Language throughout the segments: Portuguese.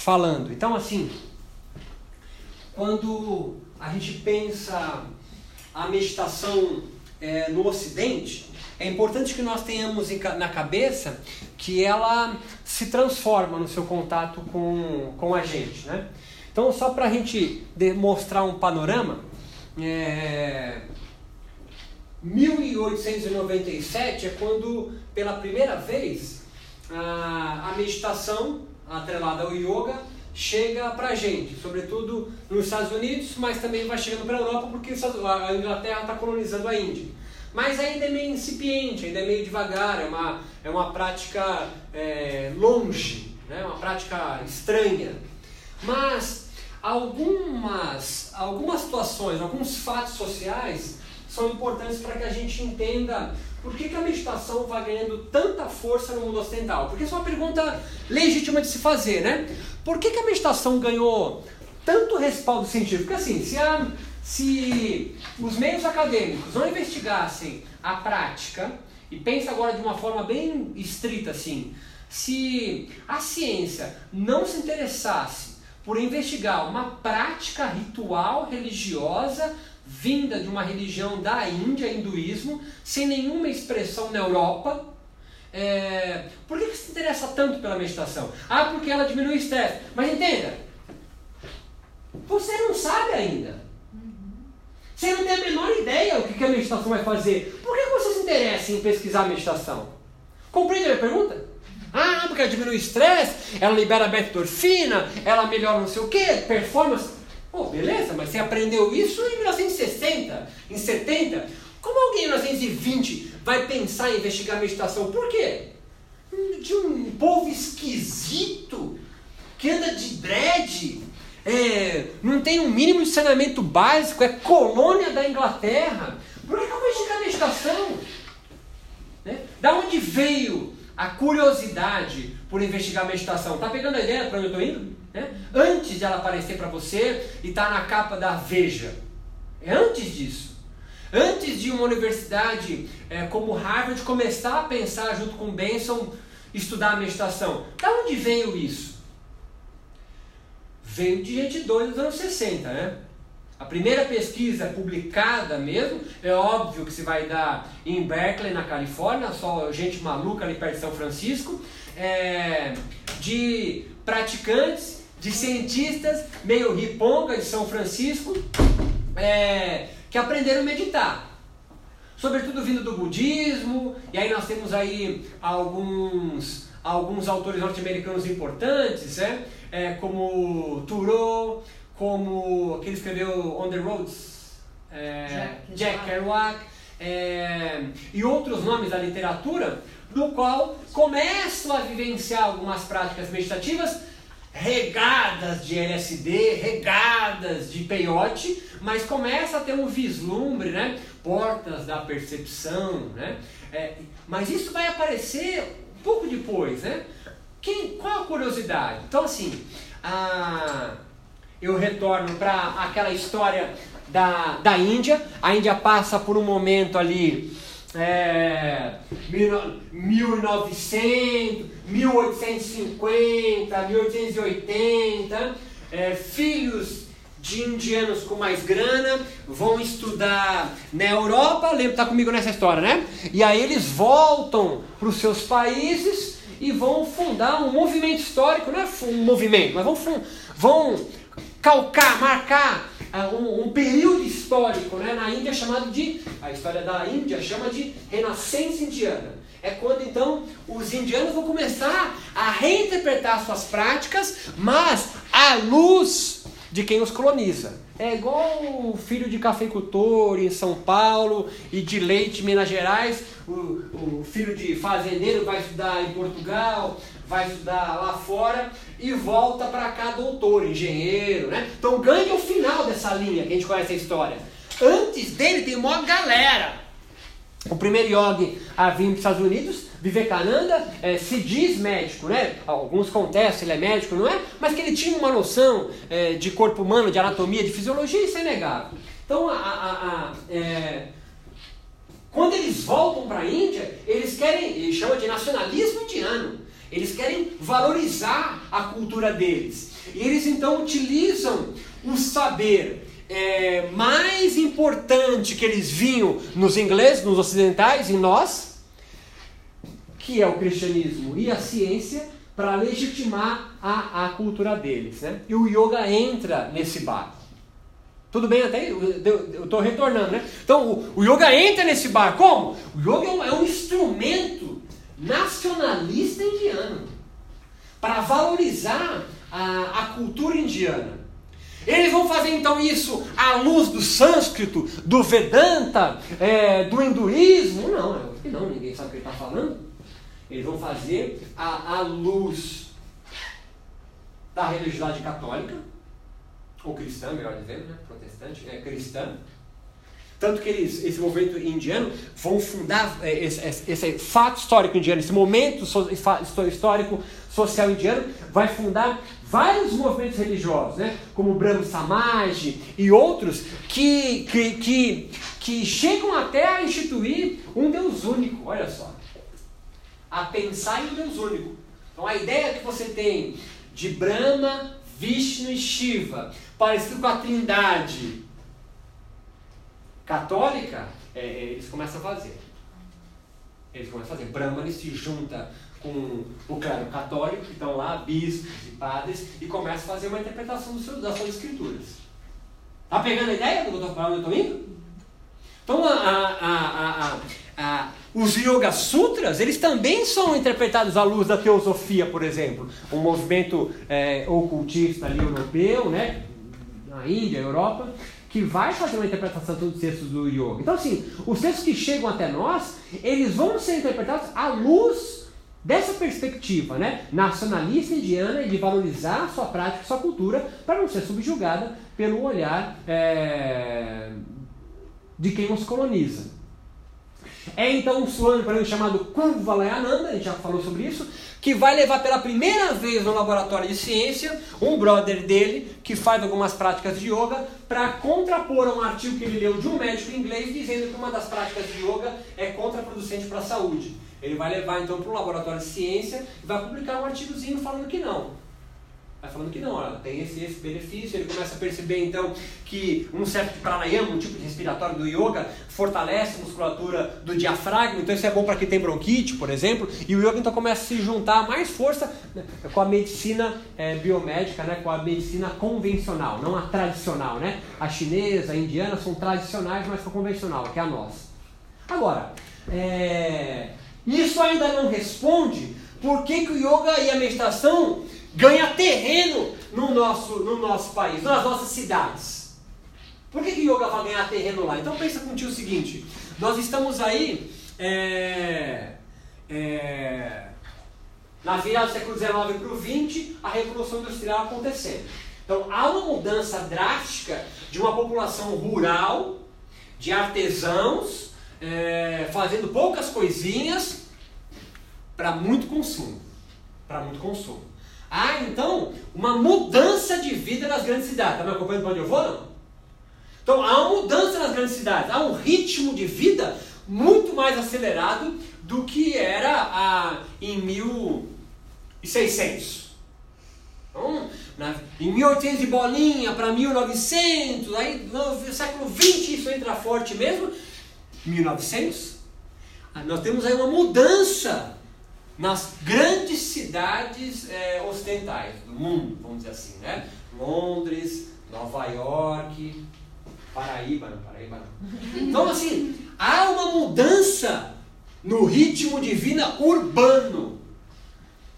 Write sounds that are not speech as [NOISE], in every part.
falando. Então, assim, quando a gente pensa a meditação é, no Ocidente, é importante que nós tenhamos na cabeça que ela se transforma no seu contato com, com a gente. Né? Então, só para a gente demonstrar um panorama, é, 1897 é quando, pela primeira vez, a, a meditação atrelada ao yoga chega para a gente, sobretudo nos Estados Unidos, mas também vai chegando para a Europa porque a Inglaterra está colonizando a Índia. Mas ainda é meio incipiente, ainda é meio devagar, é uma, é uma prática é, longe, né? uma prática estranha. Mas algumas, algumas situações, alguns fatos sociais são importantes para que a gente entenda por que, que, a meditação vai ganhando tanta força no mundo ocidental? Porque isso é uma pergunta legítima de se fazer, né? Por que, que a meditação ganhou tanto respaldo científico? Porque assim, se, a, se os meios acadêmicos não investigassem a prática, e pensa agora de uma forma bem estrita assim, se a ciência não se interessasse por investigar uma prática ritual religiosa vinda de uma religião da Índia, hinduísmo, sem nenhuma expressão na Europa. É... Por que, você se interessa tanto pela meditação? Ah, porque ela diminui o estresse. Mas entenda, você não sabe ainda. Você não tem a menor ideia o que a meditação vai fazer. Por que você se interessa em pesquisar a meditação? Compreende a minha pergunta? Ah, porque ela diminui o estresse, ela libera beta-endorfina, ela melhora não sei o que, performance. Pô, beleza, mas você aprendeu isso em 1960, em 70. Como alguém em 1920 vai pensar em investigar meditação? Por quê? De um povo esquisito que anda de dread, é, não tem um mínimo de saneamento básico, é colônia da Inglaterra. Por que eu vou investigar meditação? Né? Da onde veio a curiosidade por investigar meditação? Tá pegando a ideia para onde eu estou indo? Né? Antes de ela aparecer para você e tá na capa da Veja. É antes disso. Antes de uma universidade é, como Harvard começar a pensar junto com Benson estudar a meditação. Da onde veio isso? Veio de gente doida dos anos 60, né? A primeira pesquisa publicada mesmo, é óbvio que se vai dar em Berkeley, na Califórnia, só gente maluca ali perto de São Francisco, é, de praticantes de cientistas meio riponga de São Francisco é, que aprenderam a meditar. Sobretudo vindo do budismo, e aí nós temos aí alguns, alguns autores norte-americanos importantes, né? É, como Thoreau, como quem escreveu On the Roads, é, Jack, Jack Kerouac, é, e outros nomes da literatura, no qual começam a vivenciar algumas práticas meditativas regadas de LSD, regadas de peiote, mas começa a ter um vislumbre, né? Portas da percepção, né? É, mas isso vai aparecer um pouco depois, né? Quem, qual a curiosidade? Então, assim, a, eu retorno para aquela história da, da Índia. A Índia passa por um momento ali é, 1900, 1850, 1880, é, filhos de indianos com mais grana vão estudar na Europa, lembra, tá comigo nessa história, né? E aí eles voltam para os seus países e vão fundar um movimento histórico, não é um movimento, mas vão, vão calcar, marcar um, um, período histórico né, na Índia chamado de, a história da Índia chama de renascença indiana. É quando então os indianos vão começar a reinterpretar suas práticas, mas à luz de quem os coloniza. É igual o filho de cafeicultor em São Paulo e de leite em Minas Gerais, o, o filho de fazendeiro vai estudar em Portugal, vai estudar lá fora e volta para cá doutor, engenheiro, né? Então ganha o final dessa linha que a gente conhece a história. Antes dele tem uma galera. O primeiro yogi a vir para os Estados Unidos, Vivekananda, é, se diz médico, né? Alguns contestam, ele é médico, não é? Mas que ele tinha uma noção é, de corpo humano, de anatomia, de fisiologia, isso é negável. Então, a, a, a é, quando eles voltam para a Índia, eles querem, ele chama de nacionalismo indiano. Eles querem valorizar a cultura deles. E eles então utilizam o saber é, mais importante que eles vinham nos ingleses, nos ocidentais, em nós, que é o cristianismo e a ciência, para legitimar a, a cultura deles. Né? E o yoga entra nesse barco. Tudo bem até? Eu estou retornando, né? Então, o, o, yoga entra nesse barco. Como? O yoga é um, é um instrumento nacionalista indiano para valorizar a, a cultura indiana. Eles vão fazer então isso à luz do sânscrito, do Vedanta, é, do hinduísmo? Não, é não, ninguém sabe o que ele está falando. Eles vão fazer à, à luz da religiosidade católica, ou cristã, melhor dizendo, né? protestante, é cristã. Tanto que eles, esse movimento indiano vão fundar é, esse, esse, esse fato histórico indiano, esse momento so, histórico social indiano, vai fundar vários movimentos religiosos, né? como o Brahma Samaj e outros, que, que, que, que chegam até a instituir um Deus único, olha só a pensar em um Deus único. Então a ideia que você tem de Brahma, Vishnu e Shiva, parecido com a trindade católica, é, é, eles começam a fazer. Eles começam a fazer. Brahma ele se junta com o clero católico, que estão lá, bispos e padres, e começa a fazer uma interpretação seu, das suas escrituras. Tá pegando a ideia do que eu estou falando, eu estou indo? Então, a, a, a, os Yoga Sutras, eles também são interpretados à luz da teosofia, por exemplo. Um movimento é, ocultista ali europeu, né? na Índia, Europa, que vai fazer uma interpretação dos textos do Yoga. Então, assim, os textos que chegam até nós, eles vão ser interpretados à luz dessa perspectiva, né? Nacionalista indiana e de valorizar sua prática, sua cultura, para não ser subjugada pelo olhar é, de quem os coloniza. É então um para chamado Kuvalayananda, a gente já falou sobre isso, que vai levar pela primeira vez no laboratório de ciência um brother dele que faz algumas práticas de yoga para contrapor a um artigo que ele leu de um médico inglês dizendo que uma das práticas de yoga é contraproducente para a saúde. Ele vai levar então para o laboratório de ciência e vai publicar um artigozinho falando que não. Vai falando que não, tem esse, esse benefício, ele começa a perceber então que um certo pranayama, um tipo de respiratório do yoga, fortalece a musculatura do diafragma, então isso é bom para quem tem bronquite, por exemplo, e o yoga então começa a se juntar mais força né, com a medicina é, biomédica, né, com a medicina convencional, não a tradicional, né? A chinesa, a indiana são tradicionais, mas são convencional, que é a nossa. Agora, é, isso ainda não responde por que, que o yoga e a meditação ganha terreno no nosso, no nosso país, nas nossas cidades. Por que, que yoga vai ganhar terreno lá? Então pensa contigo o seguinte, nós estamos aí é, é, na virada do século XIX para o XX, a Revolução Industrial acontecendo. Então há uma mudança drástica de uma população rural, de artesãos, é, fazendo poucas coisinhas, para muito consumo. Para muito consumo. Há então uma mudança de vida nas grandes cidades. Está me acompanhando para onde eu vou? Não? Então há uma mudança nas grandes cidades, há um ritmo de vida muito mais acelerado do que era ah, em 1600. Então, na, em 1800 de bolinha para 1900, aí no século 20 isso entra forte mesmo. 1900, ah, nós temos aí uma mudança nas grandes cidades é, ocidentais do mundo, vamos dizer assim, né? Londres, Nova York, Paraíba, não, Paraíba não. Então, assim, há uma mudança no ritmo de vida urbano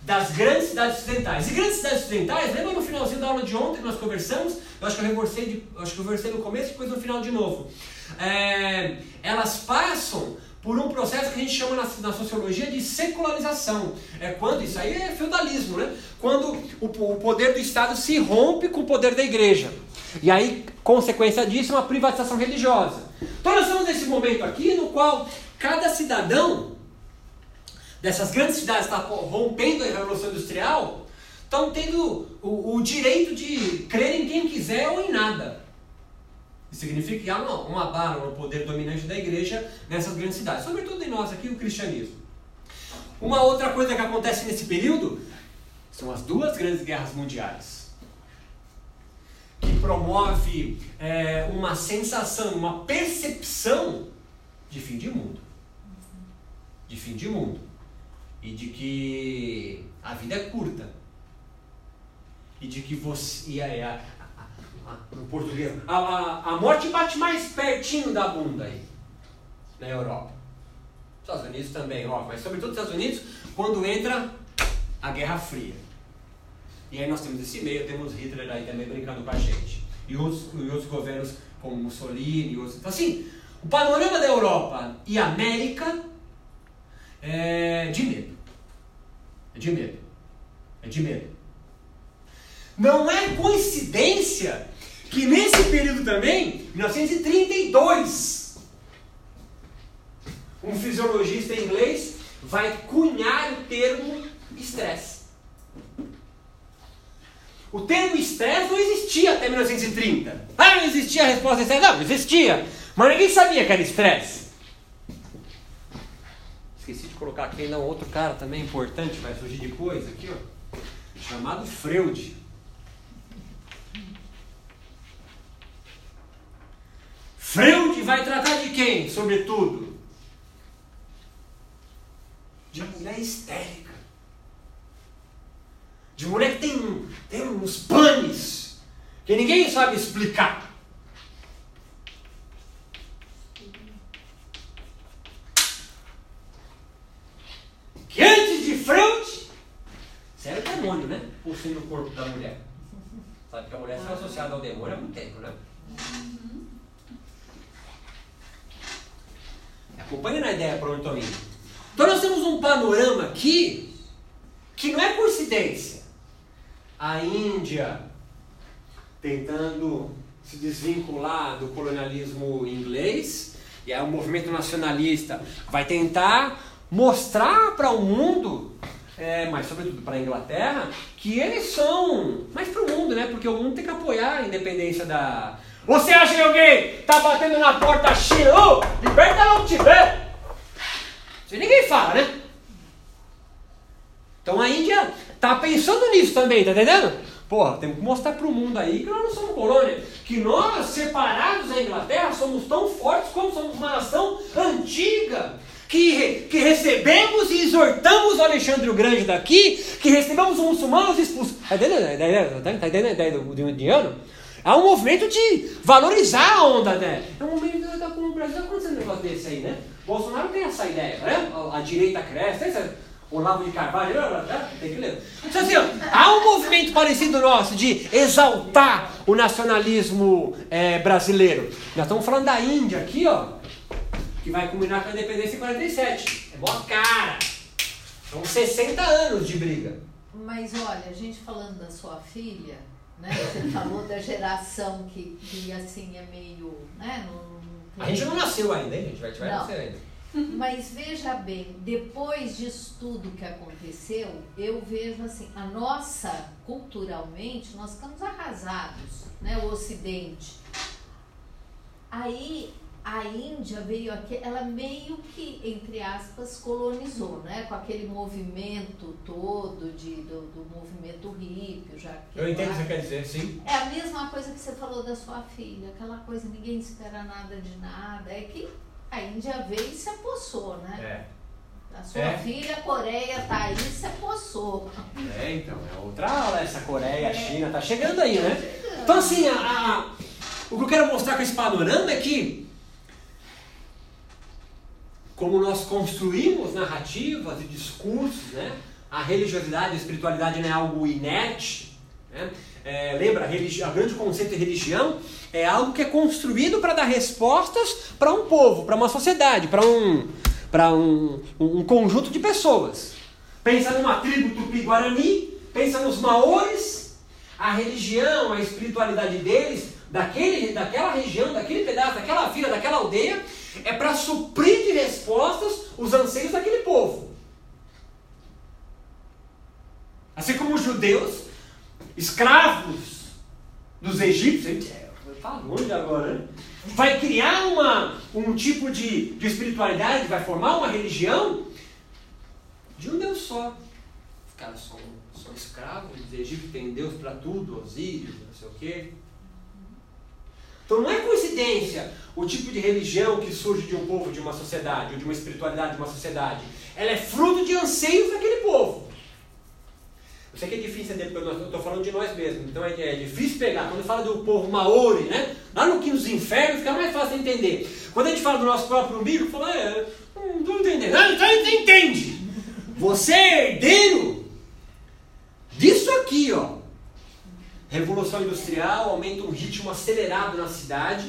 das grandes cidades ocidentais. E grandes cidades ocidentais, lembra no finalzinho da aula de ontem que nós conversamos? Eu acho que eu reforcei, de, acho que eu conversei no começo e depois no final de novo. É, elas passam por um processo que a gente chama na, na, sociologia de secularização. É quando isso aí é feudalismo, né? Quando o, o, poder do Estado se rompe com o poder da igreja. E aí, consequência disso, é uma privatização religiosa. Então nós estamos nesse momento aqui no qual cada cidadão dessas grandes cidades está rompendo a revolução industrial, estão tendo o, o direito de crer em quem quiser ou em nada. Significa que há uma, uma barra no poder dominante da igreja nessas grandes cidades, sobretudo em nós aqui, o cristianismo. Uma outra coisa que acontece nesse período são as duas grandes guerras mundiais. Que promove é, uma sensação, uma percepção de fim de mundo. De fim de mundo. E de que a vida é curta. E de que você. E a, no português. A, a, a morte bate mais pertinho da bunda aí. Na Europa. Estados Unidos também, ó, mas sobretudo nos Estados Unidos, quando entra a Guerra Fria. E aí nós temos esse meio, temos Hitler aí também brincando com a gente. E outros, e outros governos como Mussolini, outros. Então assim, o panorama da Europa e América é de medo. É de medo. É de medo. Não é coincidência que nesse período também, 1932, um fisiologista inglês vai cunhar o termo estresse. O termo estresse não existia até 1930. Ah, não existia a resposta estresse? Não, existia. Mas ninguém sabia que era estresse. Esqueci de colocar aqui um outro cara também importante, vai surgir depois aqui, ó. Chamado Freud. Freud vai tratar de quem, sobretudo? De mulher histérica. De mulher que tem, tem uns panes que ninguém sabe explicar. Que antes de Freud, isso era demônio, né? Possuindo o corpo da mulher. Sabe que a mulher foi associada ao demônio há muito tempo, né? Acompanhe na ideia para onde estou indo. Então nós temos um panorama aqui que não é coincidência. A Índia tentando se desvincular do colonialismo inglês, e aí o movimento nacionalista vai tentar mostrar para o mundo, é, mas sobretudo para a Inglaterra, que eles são, mas para o mundo, né? Porque o mundo tem que apoiar a independência da. Você acha que alguém tá batendo na porta China? Oh, liberta lá o Tibete! Isso ninguém fala, né? Então a Índia tá pensando nisso também, tá entendendo? Porra, temos que mostrar para o mundo aí que nós não somos colônia. Que nós, separados da Inglaterra, somos tão fortes como somos uma nação antiga. Que, que recebemos e exortamos o Alexandre o Grande daqui, que recebemos os muçulmanos expulsos. Tá entendendo tá entendendo a ideia do, do indiano? Há um movimento de valorizar a onda, né? É um momento que com o Brasil acontecendo um negócio desse aí, né? Bolsonaro tem essa ideia, né? A, direita cresce, essa, Olavo de Carvalho, tem que ler. Então, assim, ó, há um movimento parecido nosso de exaltar o nacionalismo é, brasileiro. Nós estamos falando da Índia aqui, ó, que vai culminar com a independência em 47. É boa cara. São 60 anos de briga. Mas olha, a gente falando da sua filha, né? Você falou da geração que, que assim é meio. Né, não, A gente não nasceu ainda, hein? A gente vai, vai nascer ainda. Mas veja bem, depois disso tudo que aconteceu, eu vejo assim, a nossa, culturalmente, nós ficamos arrasados, né? O Ocidente. Aí a Índia veio aqui, ela meio que, entre aspas, colonizou, né? Com aquele movimento todo de, do, do movimento hippie, já que Eu entendo o que você quer dizer, sim. É a mesma coisa que você falou da sua filha, aquela coisa, ninguém espera nada de nada. É que a Índia veio e se apossou, né? É. A sua é. filha, a Coreia, tá aí se apossou. É, então, é outra aula essa Coreia, a China, tá chegando aí, né? Então, assim, a, a, o que eu quero mostrar com esse panorama é que como nós construímos narrativas e discursos, né? a religiosidade, a espiritualidade não é algo inerte. Né? É, lembra, a, a grande conceito de religião é algo que é construído para dar respostas para um povo, para uma sociedade, para um, um, um conjunto de pessoas. Pensa numa tribo tupi-guarani, pensa nos maores, a religião, a espiritualidade deles, daquele, daquela região, daquele pedaço, daquela vila, daquela aldeia, é para suprir de respostas os anseios daquele povo. Assim como os judeus, escravos dos egípcios, Está longe agora, né? Vai criar uma, um tipo de, de espiritualidade, vai formar uma religião de um Deus só. Os caras são, são escravos, os egípcios têm Deus para tudo, Osíris, não sei o quê. Então não é coincidência o tipo de religião que surge de um povo, de uma sociedade, ou de uma espiritualidade de uma sociedade. Ela é fruto de anseios daquele povo. Eu sei que é difícil entender, porque eu estou falando de nós mesmos. Então é, é, difícil pegar. Quando fala do povo Maori, né? Lá no quinto dos infernos, fica mais fácil de entender. Quando a gente fala do nosso próprio umbigo, fala, é, não estou entendendo. Ah, então gente entende. Você é herdeiro disso aqui, ó. Revolução Industrial aumenta um ritmo acelerado na cidade.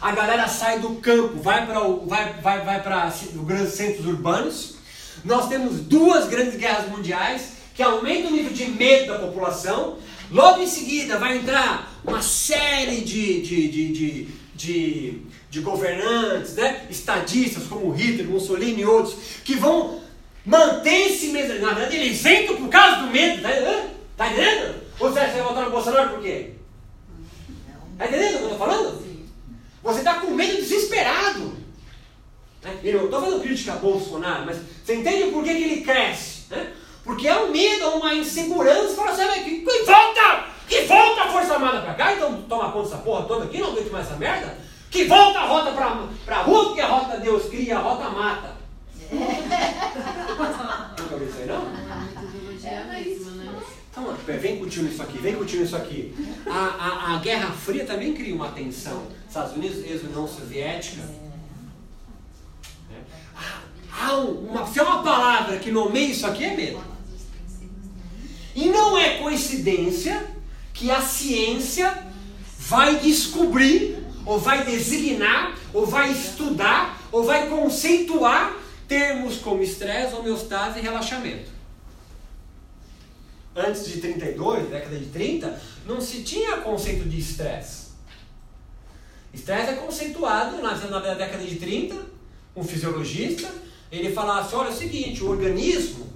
A galera sai do campo, vai para vai, vai, vai os grandes centros urbanos. Nós temos duas grandes guerras mundiais que aumentam o nível de medo da população. Logo em seguida vai entrar uma série de, de, de, de, de, de governantes, né? estadistas como Hitler, Mussolini e outros, que vão manter esse medo. Na verdade, eles entram por causa do medo. Tá entendendo? Tá entendendo? Ou você vai votar no Bolsonaro por quê? Está entendendo o que eu estou falando? Você está com medo desesperado. Né? E não estou fazendo crítica a Bolsonaro, mas você entende por que, que ele cresce? Né? Porque é um medo, uma insegurança. Fala assim, que, que volta! Que volta a Força Armada para cá, então toma conta dessa porra toda aqui, não aguento mais essa merda. Que volta a rota para a rua, porque a rota Deus cria, a rota mata. Nunca viu isso aí, não? É, mas... Então, vem curtindo isso aqui, vem curtindo isso aqui. A, a, a Guerra Fria também cria uma tensão. Estados Unidos, ex-União Soviética. Há uma, se há uma palavra que nomeia isso aqui, é medo. E não é coincidência que a ciência vai descobrir, ou vai designar, ou vai estudar, ou vai conceituar termos como estresse, homeostase e relaxamento antes de 32, década de 30, não se tinha conceito de estresse. Estresse é conceituado na, na década de 30, um fisiologista, ele falasse, assim, olha é o seguinte, o organismo,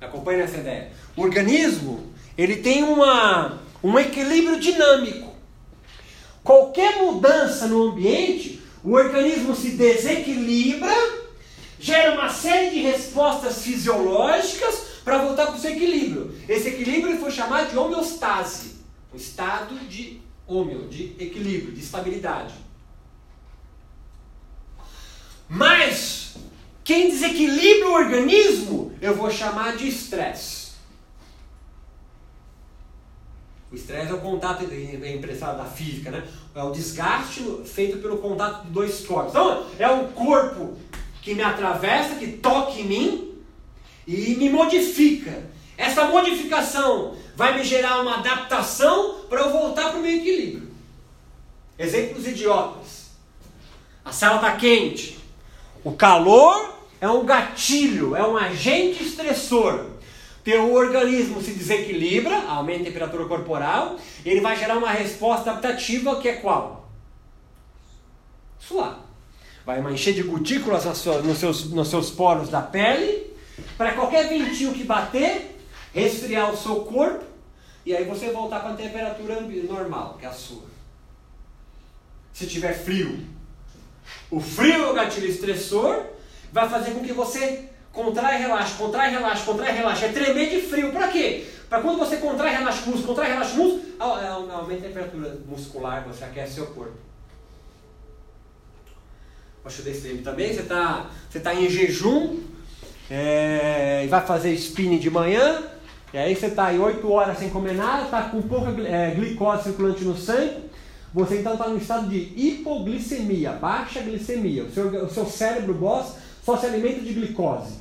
acompanhe nessa ideia, o organismo, ele tem uma, um equilíbrio dinâmico. Qualquer mudança no ambiente, o organismo se desequilibra, gera uma série de respostas fisiológicas para voltar para o seu equilíbrio. Esse equilíbrio foi chamado de homeostase, o estado de homeo, de equilíbrio, de estabilidade. Mas quem desequilibra o organismo, eu vou chamar de estresse. O estresse é o contato é emprestado da física, né? É o desgaste feito pelo contato de dois corpos. Então, é um corpo que me atravessa, que toca em mim, e me modifica. Essa modificação vai me gerar uma adaptação para eu voltar para o meu equilíbrio. Exemplos idiotas. A sala está quente. O calor é um gatilho, é um agente estressor. Teu organismo se desequilibra, aumenta a temperatura corporal, ele vai gerar uma resposta adaptativa que é qual? Suar. Vai encher de gotículas nos seus, nos seus poros da pele para qualquer ventinho que bater, resfriar o seu corpo e aí você voltar para a temperatura normal, que é a sua. Se tiver frio, o frio é o gatilho estressor, vai fazer com que você contrai, relaxe, contrai, relaxe, contrai, relaxe. É tremer de frio. Para quê? Para quando você contrai, relaxa o músculo, contrai, relaxa o músculo, aumenta a temperatura muscular, você aquece seu corpo. Acho desse tempo também, você está você tá em jejum, é, vai fazer spinning de manhã, e aí você está aí 8 horas sem comer nada, está com pouca é, glicose circulante no sangue, você então está no estado de hipoglicemia, baixa glicemia. O seu, o seu cérebro boss só se alimenta de glicose.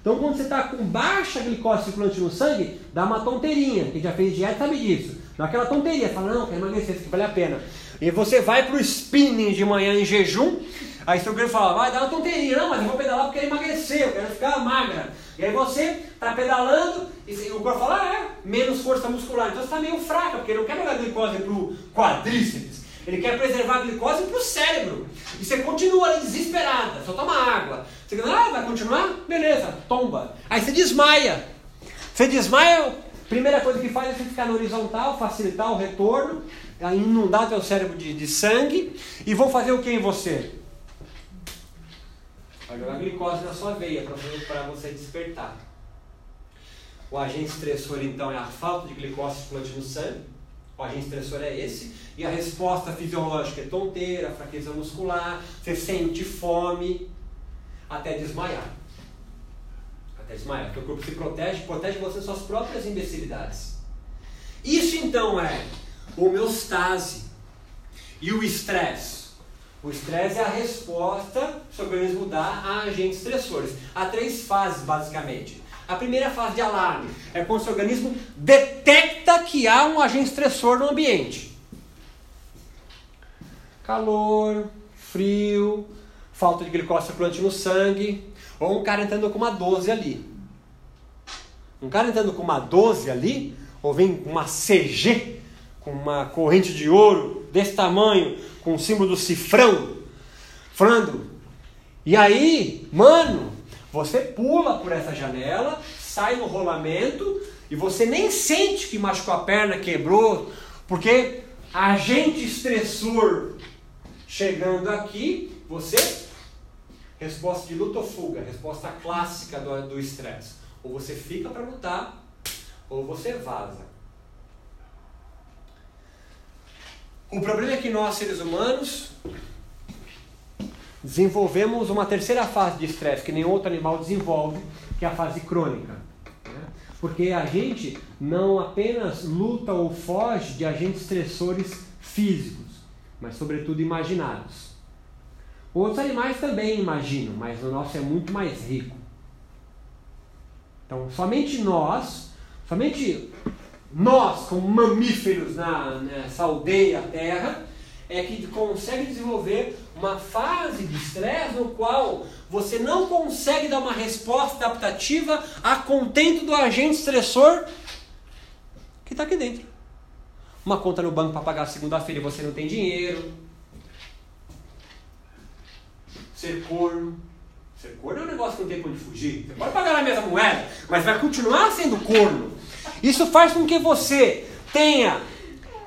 Então, quando você está com baixa glicose circulante no sangue, dá uma tonteirinha. Quem já fez dieta sabe disso. Dá aquela tonteria, fala, não, quer emagrecer, isso aqui vale a pena. E você vai para o spinning de manhã em jejum, Aí seu grande fala, vai dar uma tonteria, não, mas eu vou pedalar porque quero emagrecer, eu quero ficar magra. E aí você está pedalando e o corpo fala, ah, é, menos força muscular. Então você está meio fraca, porque ele não quer pegar glicose para o quadríceps. Ele quer preservar a glicose para o cérebro. E você continua ali desesperada, só toma água. Você ah, vai continuar? Beleza, tomba. Aí você desmaia. Você desmaia, a primeira coisa que faz é você ficar no horizontal, facilitar o retorno, inundar teu cérebro de, de sangue. E vão fazer o que em você? Vai jogar glicose na sua veia para você despertar. O agente estressor, então, é a falta de glicose circulante no sangue. O agente estressor é esse. E a resposta fisiológica é tonteira, fraqueza muscular, você sente fome, até desmaiar. Até desmaiar, porque o corpo se protege, protege você das suas próprias imbecilidades. Isso então é homeostase. E o estresse? O estresse é a resposta que o organismo dá a agentes estressores. Há três fases, basicamente. A primeira fase de alarme é quando o seu organismo detecta que há um agente estressor no ambiente. Calor, frio, falta de glicose circulante no sangue, ou um cara entrando com uma 12 ali. Um cara entrando com uma 12 ali, ou vem uma CG, com uma corrente de ouro desse tamanho, com o símbolo do cifrão, falando. E aí, mano, você pula por essa janela, sai no rolamento e você nem sente que machucou a perna, quebrou, porque agente estressor chegando aqui, você resposta de luta ou fuga, resposta clássica do estresse. Ou você fica para lutar, ou você vaza. O problema é que nós, seres humanos, desenvolvemos uma terceira fase de estresse que nenhum outro animal desenvolve, que é a fase crônica. Né? Porque a gente não apenas luta ou foge de agentes estressores físicos, mas sobretudo imaginados. Outros animais também imaginam, mas o nosso é muito mais rico. Então, somente nós, somente nós, como mamíferos na, nessa aldeia Terra, é que consegue desenvolver uma fase de estresse no qual você não consegue dar uma resposta adaptativa a contento do agente estressor que está aqui dentro. Uma conta no banco para pagar segunda-feira e você não tem dinheiro. Ser corno. Ser corno é um negócio que não tem onde fugir. Você pode pagar na mesma moeda, mas vai continuar sendo corno. Isso faz com que você tenha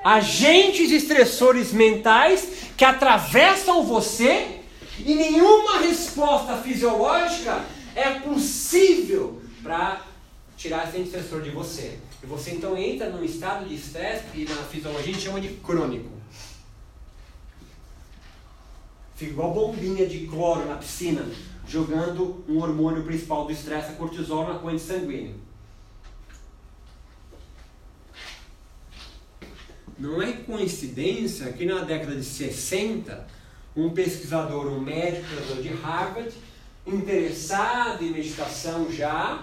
agentes estressores mentais que atravessam você e nenhuma resposta fisiológica é possível para tirar esse estressor de você. E você então entra num estado de estresse que na fisiologia a gente chama de crônico. Fica igual bombinha de cloro na piscina, jogando um hormônio principal do estresse, a cortisol, na corrente sanguínea. Não é coincidência que na década de 60, um pesquisador, um médico de Harvard, interessado em meditação já,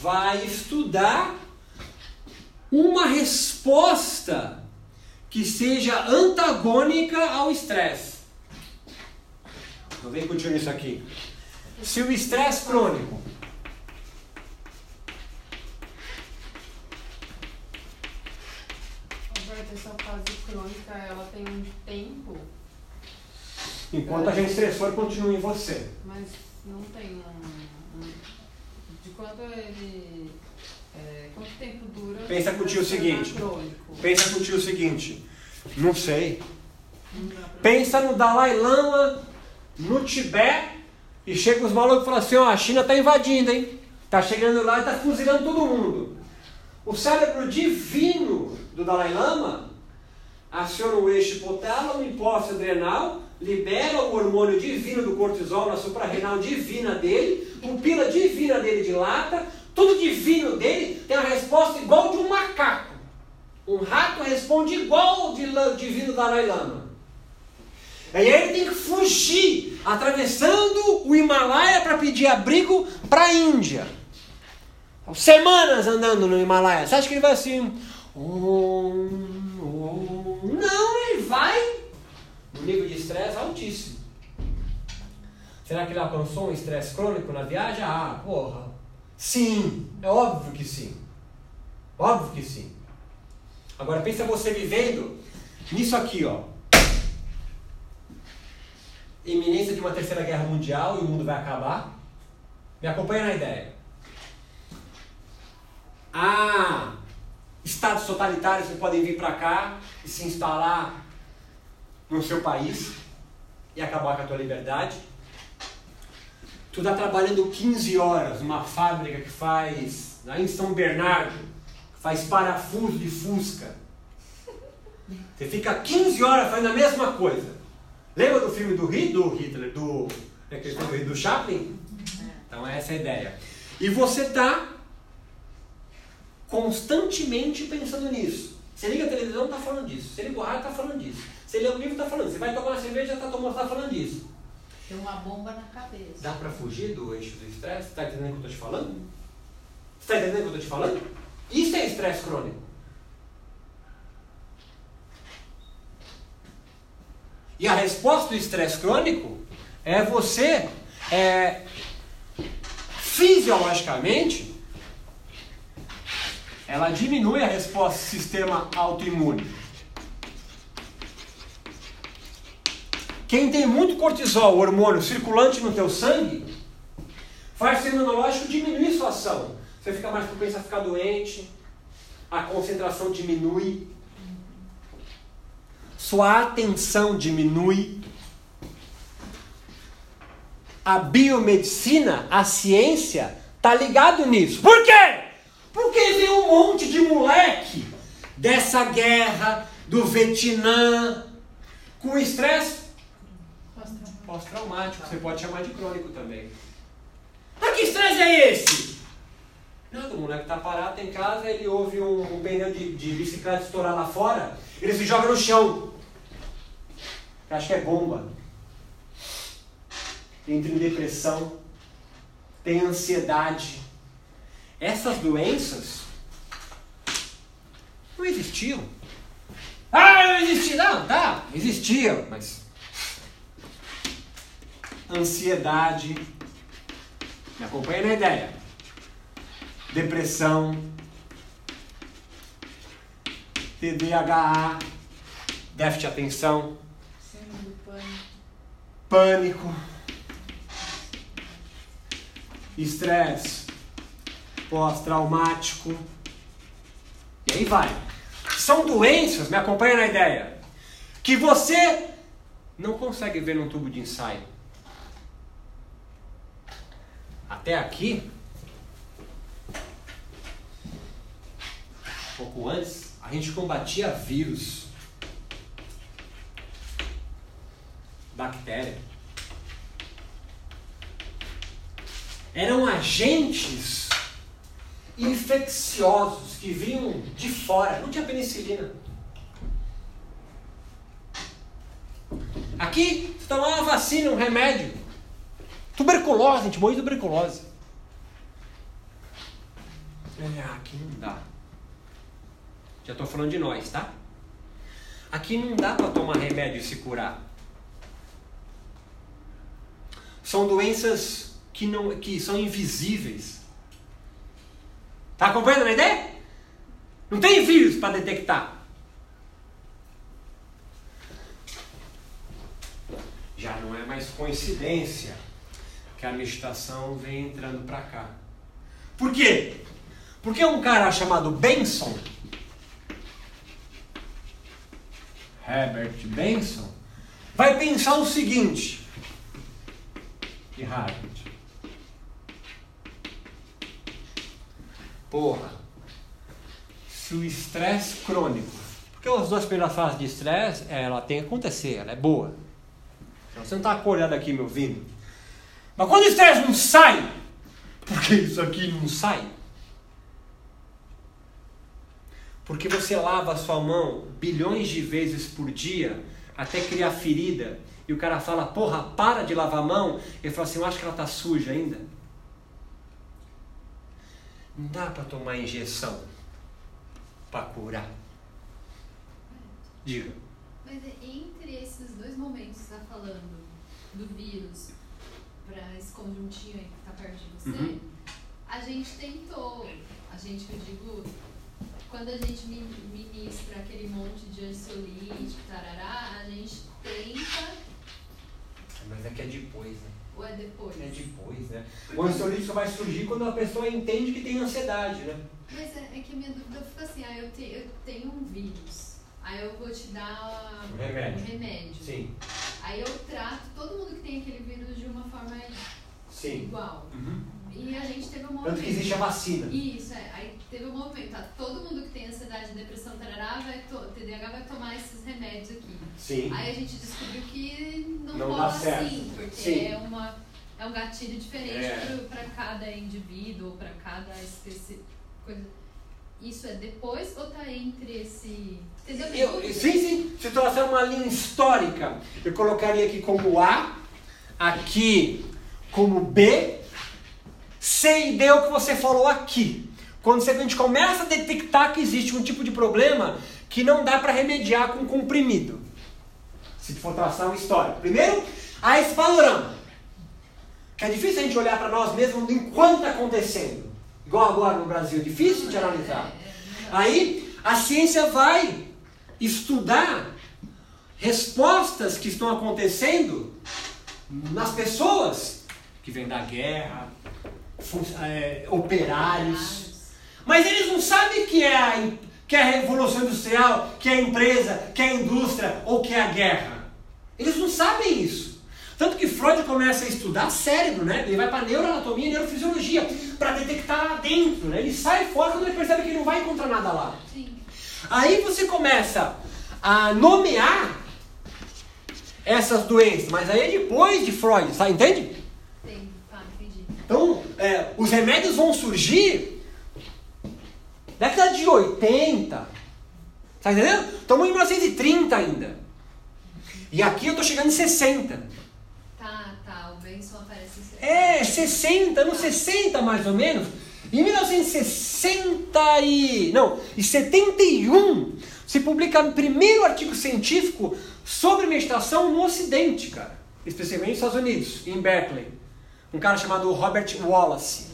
vai estudar uma resposta que seja antagônica ao estresse. Então vem continuar isso aqui. Se o estresse crônico essa fase crônica ela tem um tempo. Enquanto a gente estressor continua em você. Mas não tem um. um de quanto ele. É, quanto tempo dura? Pensa com o tio o seguinte. Pensa com o tio o seguinte. Não sei. Pensa no Dalai Lama, no Tibete, e chega os malucos e falam assim, ó, a China está invadindo, hein? Tá chegando lá e está fuzilando todo mundo. O cérebro divino do Dalai Lama aciona o eixo hipotálamo, hipófise adrenal, libera o hormônio divino do cortisol na suprarrenal divina dele, pupila divina dele dilata, tudo divino dele tem a resposta igual de um macaco. Um rato responde igual ao divino Dalai Lama. Aí ele tem que fugir, atravessando o Himalaia para pedir abrigo para a Índia. Semanas andando no Himalaia. Você acha que ele vai assim? Não, ele vai no nível de estresse altíssimo. Será que ele alcançou um estresse crônico na viagem? Ah, porra. Sim, é óbvio que sim. Óbvio que sim. Agora pensa você vivendo nisso aqui, ó. Iminência de uma terceira guerra mundial e o mundo vai acabar. Me acompanha na ideia. Ah, estados totalitários que podem vir para cá e se instalar no seu país e acabar com a tua liberdade. Tu está trabalhando 15 horas numa fábrica que faz, lá em São Bernardo, que faz parafuso de fusca. Você fica 15 horas fazendo a mesma coisa. Lembra do filme do, Hitler, do é do, do Chaplin? Então essa é a ideia. E você está constantemente pensando nisso. Você liga a televisão, está falando disso. Você liga o rádio, está falando disso. Você lê o livro, está falando. Você vai tomar uma cerveja, está tá falando disso. Tem uma bomba na cabeça. Dá para fugir do eixo do estresse? Está entendendo o que eu estou te falando? Está entendendo o que eu estou te falando? Isso é estresse crônico. E a resposta do estresse crônico é você é, fisiologicamente ela diminui a resposta do sistema autoimune. Quem tem muito cortisol, hormônio circulante no teu sangue, faz imunológico diminuir sua ação. Você fica mais propenso a ficar doente, a concentração diminui, sua atenção diminui. A biomedicina, a ciência, tá ligado nisso. Por quê? Porque vem um monte de moleque dessa guerra do Vietnã com estresse pós-traumático. Você pode chamar de crônico também. Mas que estresse é esse? Nada, o moleque tá parado em casa, ele ouve um, um pneu de, de bicicleta estourar lá fora, ele se joga no chão. Acho que é bomba. Entra em depressão, tem ansiedade. Essas doenças não existiam. Ah, não existia. Não, tá, existiam, mas. Ansiedade. Me acompanha na ideia. Depressão. TDAH. Déficit de atenção pânico, estresse pós-traumático. E aí vai. São doenças, me acompanha na ideia, que você não consegue ver num tubo de ensaio. Até aqui, um pouco antes, a gente combatia vírus. bactéria. Eram agentes infecciosos que vinham de fora, não tinha penicilina. Aqui, você tomava uma vacina, um remédio. Tuberculose, a gente morre de tuberculose. É, aqui não dá. Já estou falando de nós, tá? Aqui não dá para tomar remédio e se curar. São doenças que, não, que são invisíveis. Está acompanhando a ideia? Não tem vírus para detectar. Já não é mais coincidência que a meditação vem entrando para cá. Por quê? Porque um cara chamado Benson, Herbert Benson, vai pensar o seguinte: de Harvard. Porra, se o estresse crônico, porque as duas primeiras fases de estresse, ela tem que acontecer, ela é boa. Então, você não está acordado aqui me ouvindo. Mas quando o estresse não sai, porque isso aqui não sai, porque você lava a sua mão bilhões de vezes por dia até criar ferida e o cara fala, porra, para de lavar a mão, ele fala assim, eu acho que ela tá suja ainda. Não dá para tomar injeção para curar. Diga. Mas é entre esses dois momentos que você está falando, do vírus para esse conjuntinho aí que está perto de você, uhum. a gente tentou, a gente, eu digo, quando a gente ministra aquele monte de ansiolítico, tarará, a gente tenta mas é que é depois, né? Ou é depois? É depois, né? O ansiolítico vai surgir quando a pessoa entende que tem ansiedade, né? Mas é, é que a minha dúvida fica assim, ah, eu, te, eu tenho um vírus, aí eu vou te dar um remédio. um remédio. Sim. Aí eu trato todo mundo que tem aquele vírus de uma forma Sim. igual. Uhum. E a gente teve um Tanto movimento. que existe a vacina. Isso, é. Aí teve um movimento. Tá? Todo mundo que tem ansiedade, depressão, tarará, vai to... TDAH vai tomar esses remédios aqui. Sim. Aí a gente descobriu que não, Não rola assim, porque Sim. é uma é um gatilho diferente É. para cada indivíduo ou para cada especi... coisa. Isso é depois ou tá entre esse. Entendeu? Eu, sim, sim. Se trouxer uma linha histórica, eu colocaria aqui como A, aqui como B, C e D é o que você falou aqui. Quando você- a gente começa a detectar que existe um tipo de problema que não dá para remediar com comprimido. Se for traçar uma história. Primeiro, há esse panorama. Que é difícil a gente olhar para nós mesmos enquanto está acontecendo. Igual agora no Brasil, difícil de analisar. Aí a ciência vai estudar respostas que estão acontecendo nas pessoas que vêm da guerra, é, operários. Mas eles não sabem que é, a, que é a revolução industrial, que é a empresa, que é a indústria ou que é a guerra. Eles não sabem isso. Tanto que Freud começa a estudar cérebro, né? Ele vai para neuroanatomia e neurofisiologia para detectar lá dentro, né? Ele sai fora quando ele percebe que ele não vai encontrar nada lá. Sim. Aí você começa a nomear essas doenças, mas aí é depois de Freud, tá? Entende? Tem. Tá, entendi. Então, é, os remédios vão surgir década de 80. Tá entendendo? Estamos em 1930 ainda. E aqui eu tô chegando em 60. Tá, tá. O Benson aparece em setembro. É, 60, anos 60 mais ou menos. Em 1960 e... Não, em 71 se publica o primeiro artigo científico sobre meditação no Ocidente, cara. Especialmente nos Estados Unidos, em Berkeley. Um cara chamado Robert Wallace.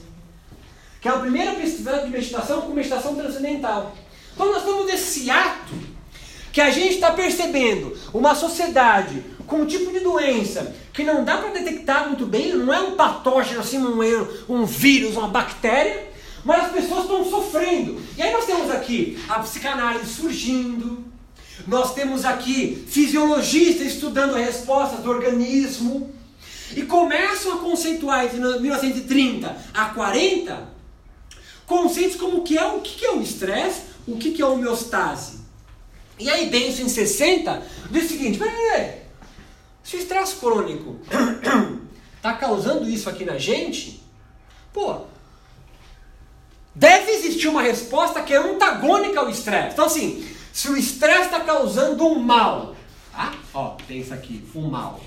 Que é o primeiro pesquisador de meditação com meditação transcendental. Então nós estamos nesse ato que a gente está percebendo uma sociedade com um tipo de doença que não dá para detectar muito bem, não é um patógeno assim, um, um vírus, uma bactéria, mas as pessoas estão sofrendo. E aí nós temos aqui a psicanálise surgindo, nós temos aqui fisiologistas estudando as respostas do organismo, e começam a conceituar entre 1930 a 40 conceitos como que é o que é o estresse, o que é a homeostase. E aí Benson em 60 diz o seguinte, peraí, se o estresse crônico está [CLEARS THROAT] causando isso aqui na gente, pô, deve existir uma resposta que é antagônica ao estresse. Então assim, se o estresse está causando um mal, tá? Ó, tem isso aqui, um mal.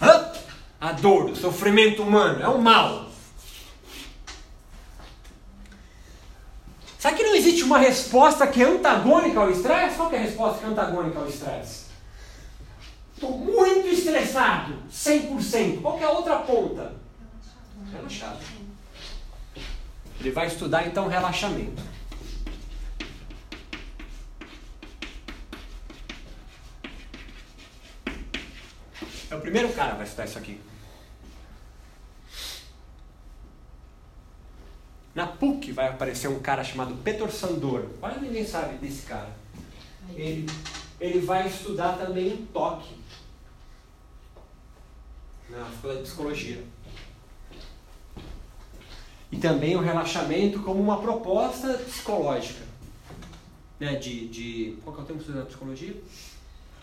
Hã? A dor, o sofrimento humano, é um mal. Será que não existe uma resposta que é antagônica ao estresse? Qual é a resposta que é antagônica ao estresse? Estou muito estressado, 100%. Qual é a outra ponta? Relaxado. Ele vai estudar então relaxamento. É o primeiro cara que vai estudar isso aqui. Na PUC vai aparecer um cara chamado Peter Sandor. Quase ninguém sabe desse cara. Ele, ele vai estudar também o toque. Na escola de psicologia. E também o relaxamento como uma proposta psicológica. Né? De, de. Qual que é o termo que se usa na psicologia?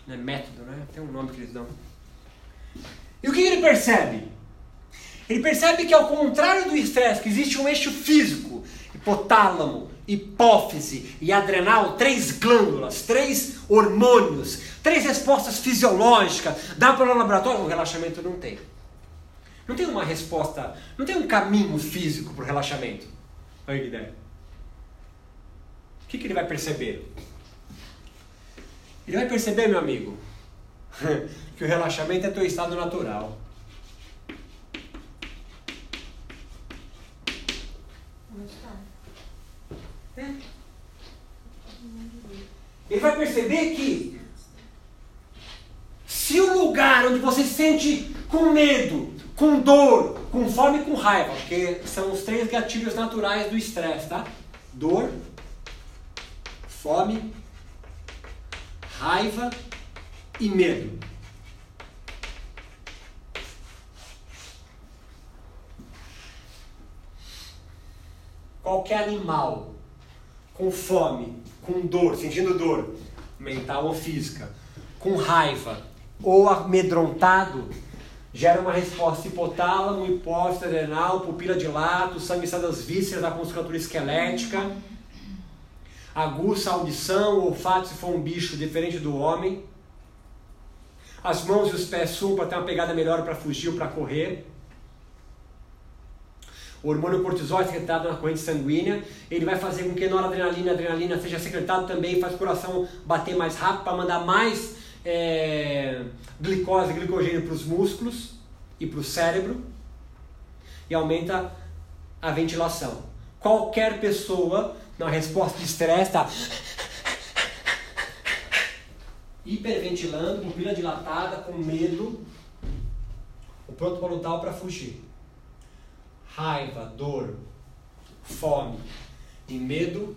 Né? Método, né? Tem um nome que eles dão. E o que ele percebe? Ele percebe que ao contrário do estresse, que existe um eixo físico, hipotálamo, hipófise e adrenal, três glândulas, três hormônios, três respostas fisiológicas, dá para o laboratório? O relaxamento não tem. Não tem uma resposta, não tem um caminho físico para o relaxamento. Olha que ideia. O que, que ele vai perceber? Ele vai perceber, meu amigo, [LAUGHS] que o relaxamento é teu estado natural. Ele vai perceber que se o lugar onde você se sente com medo, com dor, com fome e com raiva, porque são os três gatilhos naturais do estresse, tá? Dor, fome, raiva e medo. Qualquer animal com fome, com dor, sentindo dor, mental ou física, com raiva ou amedrontado, gera uma resposta hipotálamo, hipófise adrenal, pupila de lato, sangue sai das vísceras da musculatura esquelética, aguça a audição, olfato se for um bicho diferente do homem, as mãos e os pés suam para ter uma pegada melhor para fugir ou para correr. O hormônio cortisol é secretado na corrente sanguínea, ele vai fazer com que noradrenalina adrenalina seja secretado também, faz o coração bater mais rápido para mandar mais é, glicose e glicogênio para os músculos e para o cérebro e aumenta a ventilação. Qualquer pessoa, na resposta de estresse, está hiperventilando, pupila dilatada, com medo, o pronto ou para fugir. Raiva, dor, fome e medo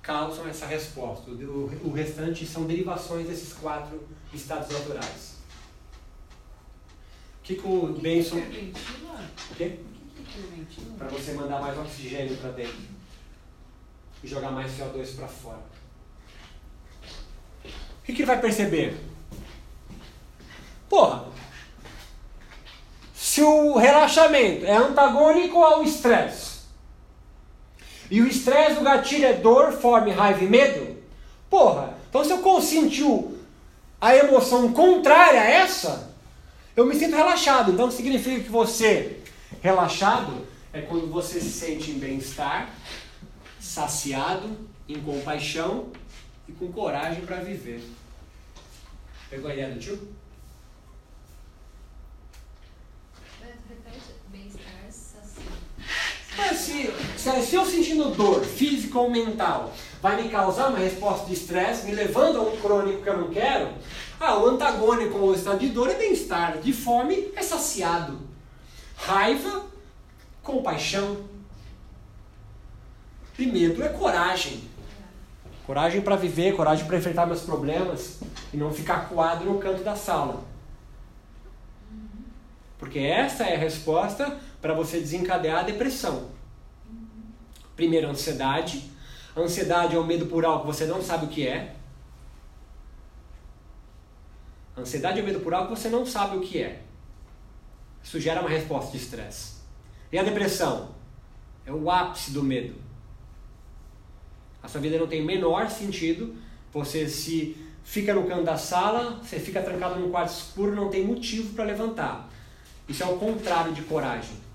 causam essa resposta. O, restante são derivações desses quatro estados naturais. O que, que o Benson. O quê? Para você mandar mais oxigênio para dentro e jogar mais CO2 para fora. O que, que ele vai perceber? Porra, se o relaxamento é antagônico ao estresse, e o estresse, o gatilho é dor, fome, raiva e medo, porra, então se eu consentiu a emoção contrária a essa, eu me sinto relaxado. Então significa que você, relaxado, é quando você se sente em bem-estar, saciado, em compaixão e com coragem para viver. Pegou a ideia do tio? Se, se eu sentindo dor física ou mental vai me causar uma resposta de estresse, me levando a um crônico que eu não quero, ah, o antagônico ao estado de dor é bem-estar, de fome é saciado, raiva, compaixão, e medo é coragem. Coragem para viver, coragem para enfrentar meus problemas e não ficar coado no canto da sala. Porque essa é a resposta para você desencadear a depressão. Primeiro, ansiedade. A ansiedade é o medo por algo que você não sabe o que é. A ansiedade é o medo por algo que você não sabe o que é. Isso gera uma resposta de estresse. E a depressão? É o ápice do medo. A sua vida não tem menor sentido. Você se fica no canto da sala, você fica trancado num quarto escuro, não tem motivo para levantar. Isso é o contrário de coragem.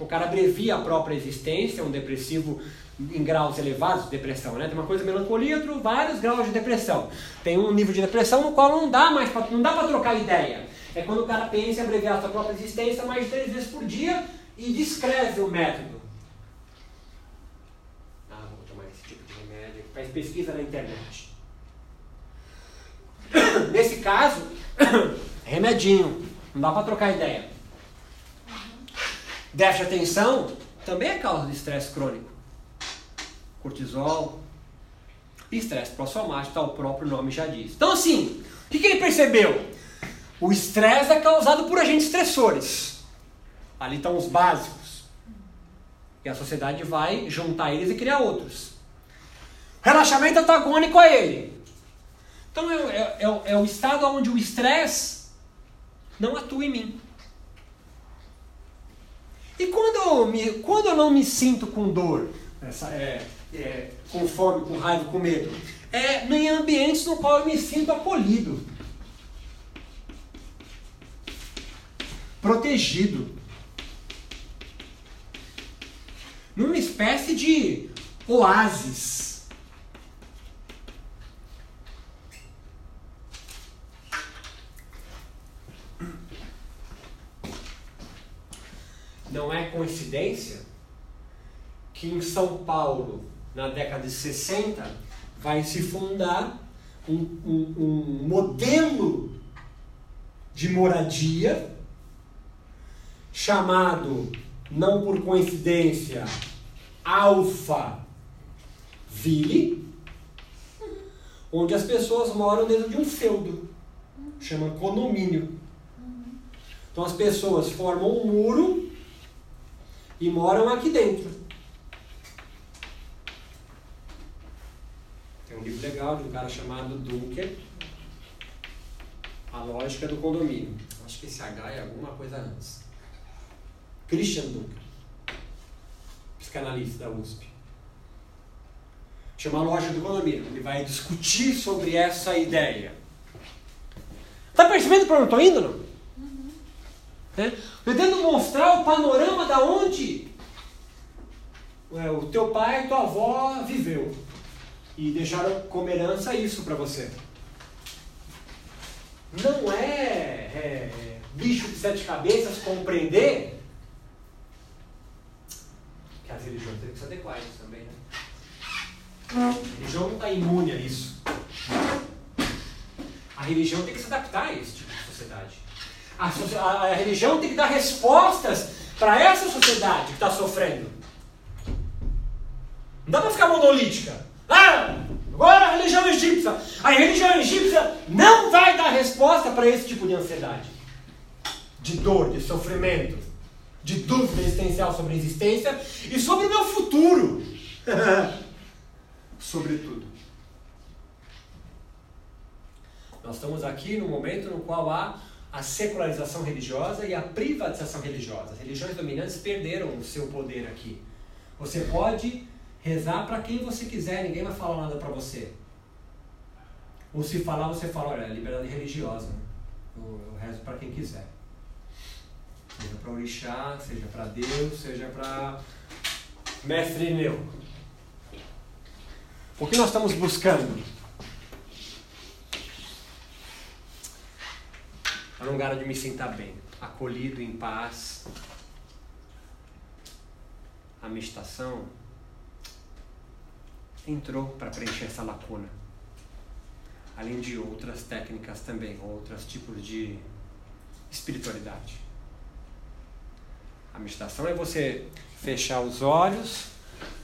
O cara abrevia a própria existência, um depressivo em graus elevados de depressão, né? Tem uma coisa melancolia, outro vários graus de depressão. Tem um nível de depressão no qual não dá mais pra, não dá para trocar ideia. É quando o cara pensa em abreviar a sua própria existência mais de três vezes por dia e descreve o método. Ah, vou tomar esse tipo de remédio. Faz pesquisa na internet. Nesse caso, [COUGHS] remedinho. Não dá para trocar ideia. Déficit de atenção também é causa de estresse crônico. Cortisol. Estresse pós-traumático, tá, o próprio nome já diz. Então, assim, o que, que ele percebeu? O estresse é causado por agentes estressores. Ali estão os básicos. E a sociedade vai juntar eles e criar outros. Relaxamento antagônico a ele. Então é, é, é, é o estado onde o estresse não atua em mim. E quando eu, me, quando eu não me sinto com dor, essa, é, é, com fome, com raiva, com medo, é em ambientes no qual eu me sinto acolhido, protegido, numa espécie de oásis. Não é coincidência que em São Paulo, na década de 60, vai se fundar um, um, um modelo de moradia chamado, não por coincidência, Alpha Ville, onde as pessoas moram dentro de um feudo, chama condomínio. Então as pessoas formam um muro e moram aqui dentro. Tem um livro legal de um cara chamado Dunker, A Lógica do Condomínio. Acho que esse H é alguma coisa antes. Christian Dunker, psicanalista da USP. Chama a Lógica do Condomínio. Ele vai discutir sobre essa ideia. Tá percebendo para onde eu estou indo, não? Uhum. É? Tentando mostrar o panorama da onde é, o teu pai e tua avó viveu. E deixaram como herança isso para você. Não é, é, bicho de sete cabeças compreender que as religiões têm que se adequar a isso também, né? A religião não está imune a isso. A religião tem que se adaptar a esse tipo de sociedade. A, a, a religião tem que dar respostas para essa sociedade que está sofrendo. Não dá para ficar monolítica. Ah, agora a religião egípcia. A religião egípcia não vai dar resposta para esse tipo de ansiedade, de dor, de sofrimento, de dúvida existencial sobre a existência e sobre o meu futuro. [LAUGHS] Sobretudo. Nós estamos aqui no momento no qual há a secularização religiosa e a privatização religiosa. As religiões dominantes perderam o seu poder aqui. Você pode rezar para quem você quiser, ninguém vai falar nada para você. Ou se falar, você fala, olha, é liberdade religiosa. Eu, eu rezo para quem quiser. Seja para orixá, seja para Deus, seja para mestre meu. O que nós estamos buscando? É um lugar onde me sentar bem, acolhido, em paz. A meditação entrou para preencher essa lacuna. Além de outras técnicas também, outros tipos de espiritualidade. A meditação é você fechar os olhos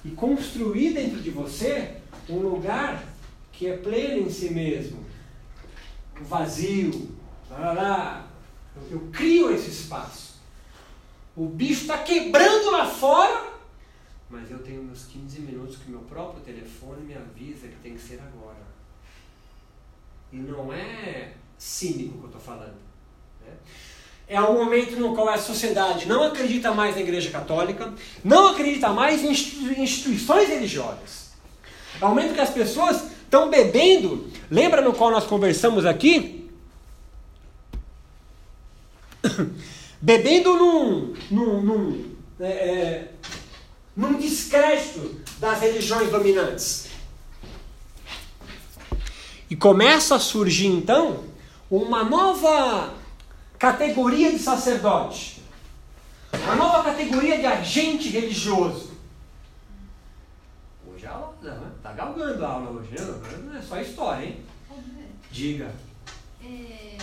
e construir dentro de você um lugar que é pleno em si mesmo, vazio, lá, eu, eu crio esse espaço. O bicho está quebrando lá fora mas eu tenho meus 15 minutos que meu próprio telefone me avisa que tem que ser agora. E não é cínico que eu estou falando. Né? É um momento no qual a sociedade não acredita mais na Igreja Católica, não acredita mais em instituições religiosas. É um momento que as pessoas estão bebendo. Lembra no qual nós conversamos aqui? [COUGHS] bebendo num, num, num é, é num descrédito das religiões dominantes. E começa a surgir então uma nova categoria de sacerdote, uma nova categoria de agente religioso. Hoje a aula está galgando a aula hoje, né? não é só história, hein? Diga. É,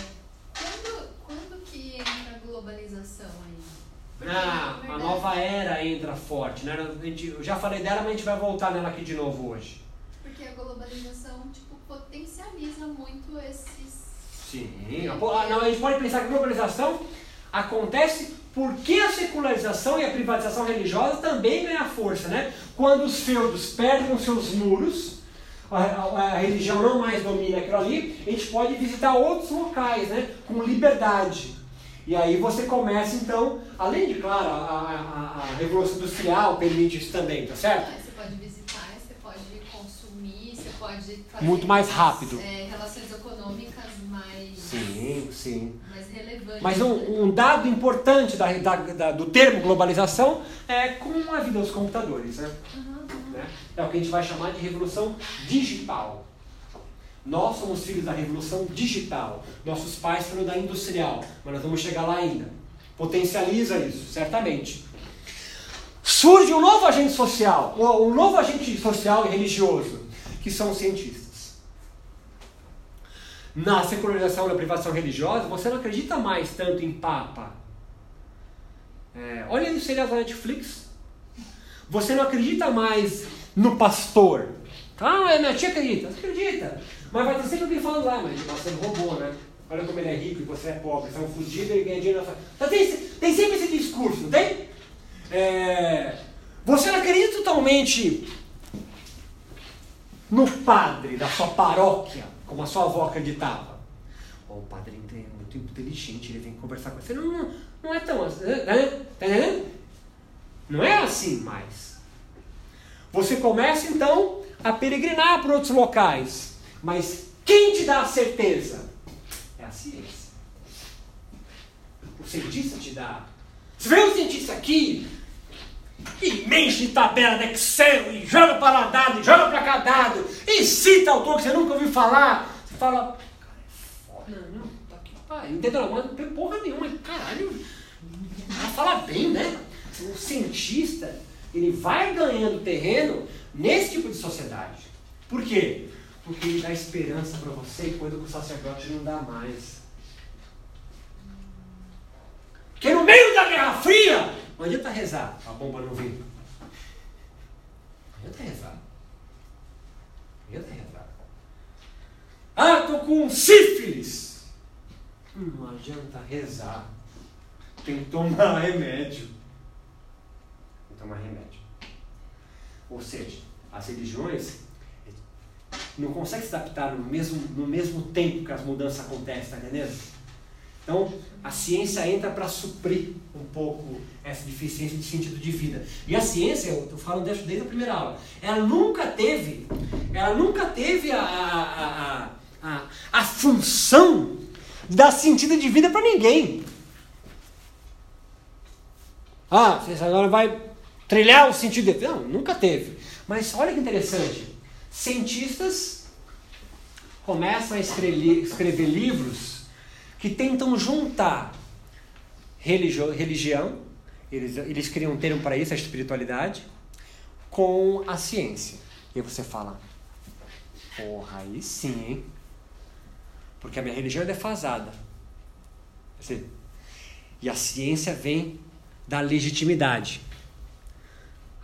quando, quando que entra a globalização aí? Ah, a nova era entra forte, né? eu já falei dela, mas a gente vai voltar nela aqui de novo hoje. Porque a globalização, tipo, potencializa muito esses... Sim, a, não, a gente pode pensar que a globalização acontece porque a secularização e a privatização religiosa também ganha força, né? Quando os feudos perdem os seus muros, a, a, a, religião não mais domina aquilo ali, a gente pode visitar outros locais, né? Com liberdade. E aí você começa então, além de, claro, a, a, a Revolução Industrial permite isso também, tá certo? você pode visitar, você pode consumir, você pode fazer muito mais rápido. É, relações econômicas mais, sim, sim. mais relevantes. Mas um, um dado importante da, da, da, do termo globalização é com a vida dos computadores. Né? Uhum? É o que a gente vai chamar de revolução digital. Nós somos filhos da revolução digital. Nossos pais foram da industrial. Mas nós vamos chegar lá ainda. Potencializa isso, certamente. Surge um novo agente social, um novo agente social e religioso, que são os cientistas. Na secularização da privação religiosa, você não acredita mais tanto em Papa. É, olha aí o seriado da Netflix. Você não acredita mais no pastor. Ah, minha tia acredita. Você acredita. Mas vai ter sempre alguém falando lá, mas você roubou, né? Olha como ele é rico e você é pobre, você é um fugido e ganha dinheiro na sua... Então tem, tem sempre esse discurso, não tem? É, você não acredita totalmente no padre da sua paróquia, como a sua avó acreditava. Oh, o padre é muito inteligente, ele vem conversar com você. Não, não, não é tão assim. Tá entendendo? Não é assim mais. Você começa então a peregrinar para outros locais. Mas quem te dá a certeza? É a ciência. O cientista te dá. Você vê o cientista aqui, e mexe de tabela de Excel, e joga para lá dado, e joga para cá dado, e cita autor que você nunca ouviu falar. Você fala, cara, é foda, não, tá aqui, pai. Entendeu? Mas não tem porra nenhuma, caralho. Ela fala bem, né? O cientista, ele vai ganhando terreno nesse tipo de sociedade. Por quê? Porque ele dá esperança para você quando o sacerdote não dá mais. Que no meio da Guerra Fria, não adianta rezar, a bomba não vir. Não adianta rezar. Não adianta rezar. Ah, tô com sífilis. Não adianta rezar. Tem que tomar [LAUGHS] remédio. Tem que tomar remédio. Ou seja, as religiões não conseguem se adaptar no mesmo, no mesmo tempo que as mudanças acontecem, tá entendendo? Então, a ciência entra para suprir um pouco essa deficiência de sentido de vida. E a ciência, eu estou falando desde, a primeira aula, ela nunca teve, ela nunca teve a, a, a, a, função dar sentido de vida para ninguém. Ah, você agora vai trilhar o sentido de vida. Não, nunca teve. Mas olha que interessante. Cientistas começam a escrever, livros que tentam juntar religião, eles, eles criam um termo para isso, a espiritualidade, com a ciência. E aí você fala, porra, aí sim, hein? Porque a minha religião é defasada. E a ciência vem da legitimidade.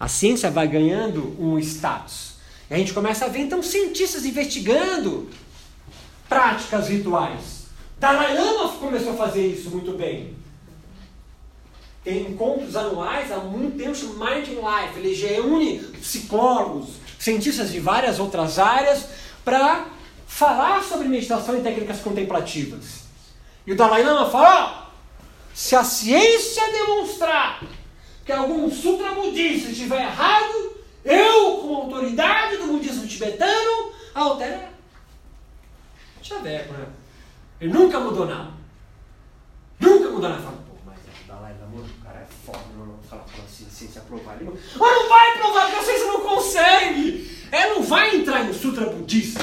A ciência vai ganhando um status. E a gente começa a ver então cientistas investigando práticas rituais Dalai Lama começou a fazer isso muito bem. Tem encontros anuais há muito tempo chamados Mind in Life. Ele reúne psicólogos, cientistas de várias outras áreas para falar sobre meditação e técnicas contemplativas. E o Dalai Lama fala: se a ciência demonstrar que algum sutra budista estiver errado, eu, como autoridade do budismo tibetano, altera. Chaveco, né? Ele nunca mudou nada. Nunca mudou nada. Fala, pô, mas é Dalai Lama, o cara é foda, não, não fala com a ciência provar. Ele, mas não vai provar, porque a ciência não consegue. Ela não vai entrar no Sutra budista.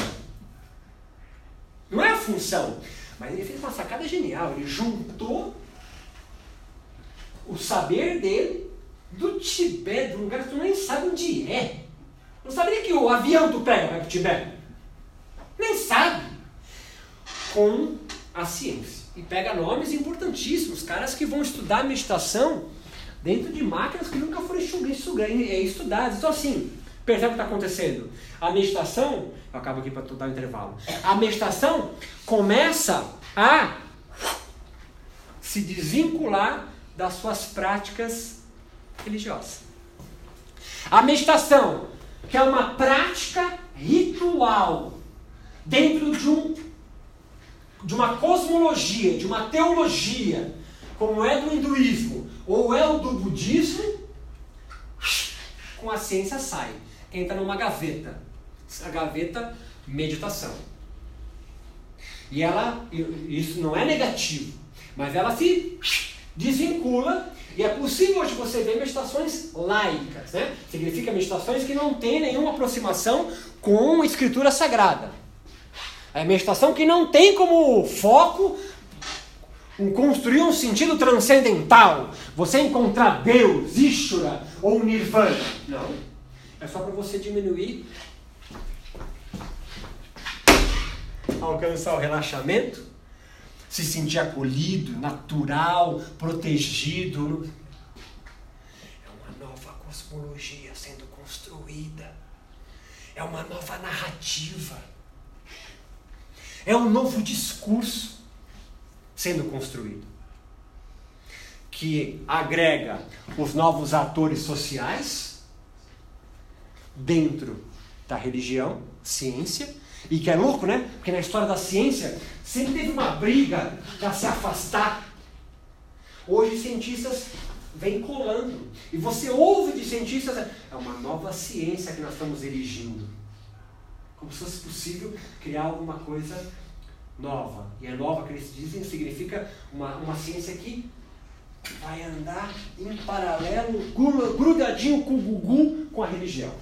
Não é a função. Mas ele fez uma sacada genial. Ele juntou o saber dele do Tibete, de um lugar que tu nem sabe onde é. Não sabe que o avião tu pega para o Tibete. Nem sabe. Com a ciência. E pega nomes importantíssimos, caras que vão estudar meditação dentro de máquinas que nunca foram estudadas. Então, assim, percebe o que está acontecendo? A meditação, eu acabo aqui para dar um intervalo. A meditação começa a se desvincular das suas práticas religiosas. A meditação, que é uma prática ritual dentro de um de uma cosmologia, de uma teologia, como é do hinduísmo ou é o do budismo, com a ciência sai. Entra numa gaveta. A gaveta meditação. E ela, isso não é negativo, mas ela se desvincula e é possível hoje você ver meditações laicas, né? Significa meditações que não têm nenhuma aproximação com escritura sagrada. É meditação que não tem como foco construir um sentido transcendental, você encontrar Deus, Ishvara ou Nirvana. Não. É só para você diminuir, alcançar o relaxamento, se sentir acolhido, natural, protegido. É uma nova cosmologia sendo construída. É uma nova narrativa é um novo discurso sendo construído. que agrega os novos atores sociais dentro da religião, ciência, e que é louco, né? Porque na história da ciência sempre teve uma briga para se afastar. Hoje cientistas vêm colando. E você ouve de cientistas, é uma nova ciência que nós estamos erigindo. Como se fosse possível criar alguma coisa nova. E a nova que eles dizem significa uma, uma ciência que vai andar em paralelo, grudadinho com o Gugu, com a religião.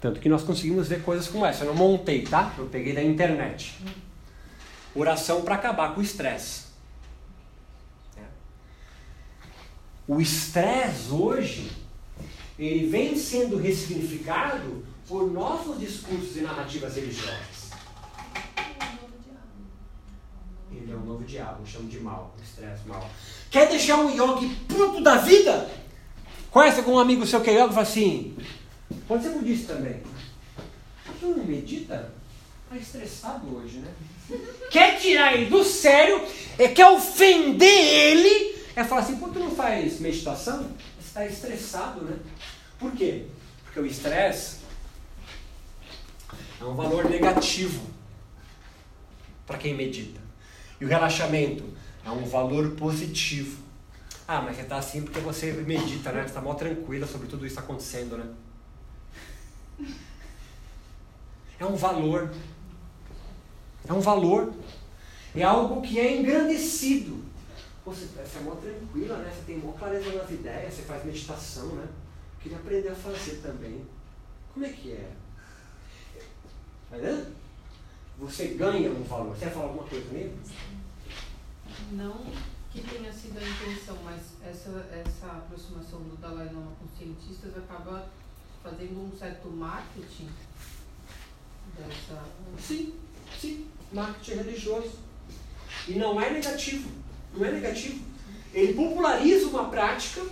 Tanto que nós conseguimos ver coisas como essa. Eu não montei, tá? Eu peguei da internet. Oração para acabar com o estresse. É. O estresse hoje, ele vem sendo ressignificado por nossos discursos e narrativas religiosas. Ele é o novo diabo, chamo de mal, estresse mal. Quer deixar um yogi puto da vida? Conhece algum amigo seu que é yogi e fala assim, Pode ser budista também. Tu não medita? Está estressado hoje, né? [LAUGHS] Quer tirar ele do sério, é, quer ofender ele, é falar assim, pô, tu não faz meditação? Você está estressado, né? Por quê? Porque o estresse é um valor negativo para quem medita. E o relaxamento é um valor positivo. Ah, mas você está assim porque você medita, né? Você está mal tranquila sobre tudo isso acontecendo, né? É um valor. É um valor. É algo que é engrandecido. Você, você é mó tranquila, né? Você tem mó clareza nas ideias, você faz meditação, né? Queria aprender a fazer também. Como é que é? Tá vendo? Você ganha um valor. Você quer falar alguma coisa comigo? Não que tenha sido a intenção, mas essa, essa aproximação do Dalai Lama com cientistas acaba fazendo um certo marketing dessa. Sim, sim, marketing religioso. E não é negativo. Não é negativo. Ele populariza uma prática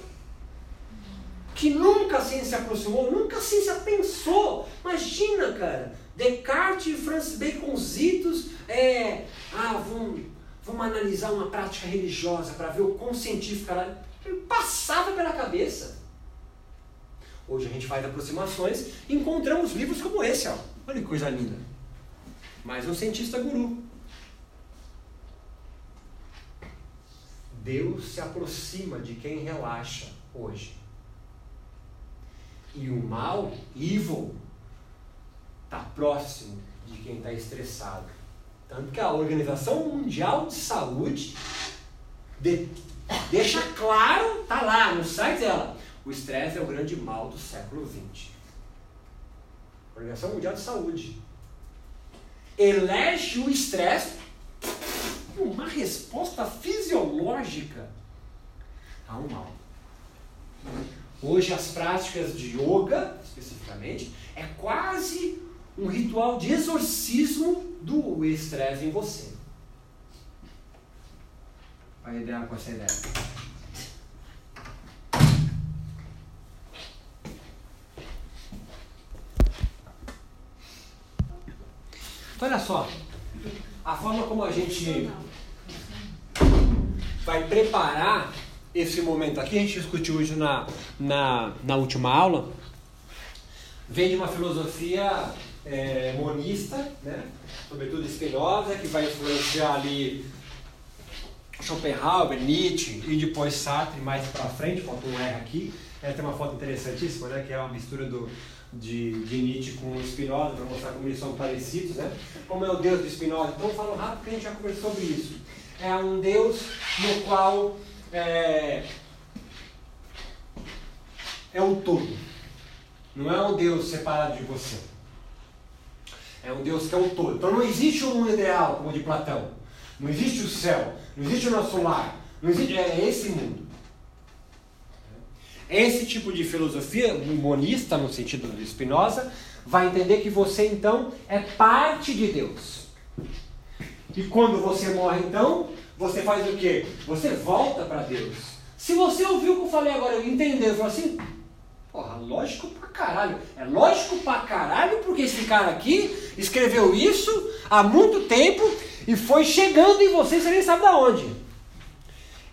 que nunca a ciência aproximou, nunca a ciência pensou. Imagina, cara, Descartes e Francis Baconzitos, é, ah, vamos, vamos analisar uma prática religiosa para ver o quão científica ela passava pela cabeça. Hoje a gente faz aproximações e encontramos livros como esse, ó. Olha que coisa linda. Mais um cientista guru. Deus se aproxima de quem relaxa hoje. E o mal, evil, está próximo de quem está estressado. Tanto que a Organização Mundial de Saúde de, deixa claro, tá lá no site dela, o estresse é o grande mal do século XX. Organização Mundial de Saúde elege o estresse uma resposta fisiológica a um mal. Hoje as práticas de yoga, especificamente, é quase um ritual de exorcismo do estresse em você. Vai idear com essa ideia. Então, olha só, a forma como a gente vai preparar esse momento aqui, a gente discutiu hoje na, na, na última aula, vem de uma filosofia é, monista, né? sobretudo Spinoza, que vai influenciar ali Schopenhauer, Nietzsche e depois Sartre mais para frente, falta um R aqui. É, tem uma foto interessantíssima, né? que é uma mistura do, de, de Nietzsche com Spinoza, para mostrar como eles são parecidos, né? Como é o Deus de Spinoza? Então, falo rápido que a gente já conversou sobre isso. É um Deus no qual é, é o todo. Não é um Deus separado de você. É um Deus que é o todo. Então não existe um mundo ideal como o de Platão. Não existe o céu. Não existe o nosso lar. Não existe, é esse mundo. Esse tipo de filosofia, monista no sentido de Spinoza, vai entender que você então é parte de Deus. E quando você morre então, você faz o quê? Você volta para Deus. Se você ouviu o que eu falei agora e entendeu, falou assim, Porra, lógico pra caralho. É lógico pra caralho porque esse cara aqui escreveu isso há muito tempo e foi chegando em você, você nem sabe da onde.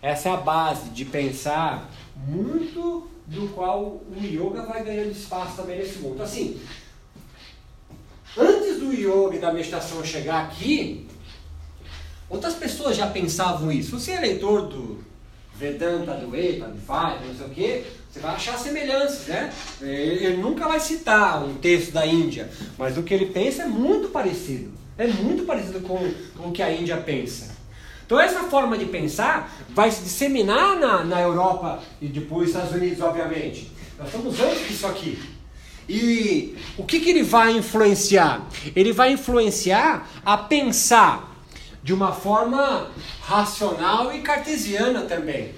Essa é a base de pensar muito do qual o yoga vai ganhando espaço também nesse mundo. Assim, antes do yoga e da meditação chegar aqui, outras pessoas já pensavam isso. Você é leitor do Vedanta, do Epa, do Fai, não sei o quê, você vai achar semelhanças, né? Ele nunca vai citar um texto da Índia, mas o que ele pensa é muito parecido. É muito parecido com o que a Índia pensa. Então essa forma de pensar vai se disseminar na, na Europa e depois nos Estados Unidos, obviamente. Nós estamos antes disso aqui. E o que, que ele vai influenciar? Ele vai influenciar a pensar de uma forma racional e cartesiana também.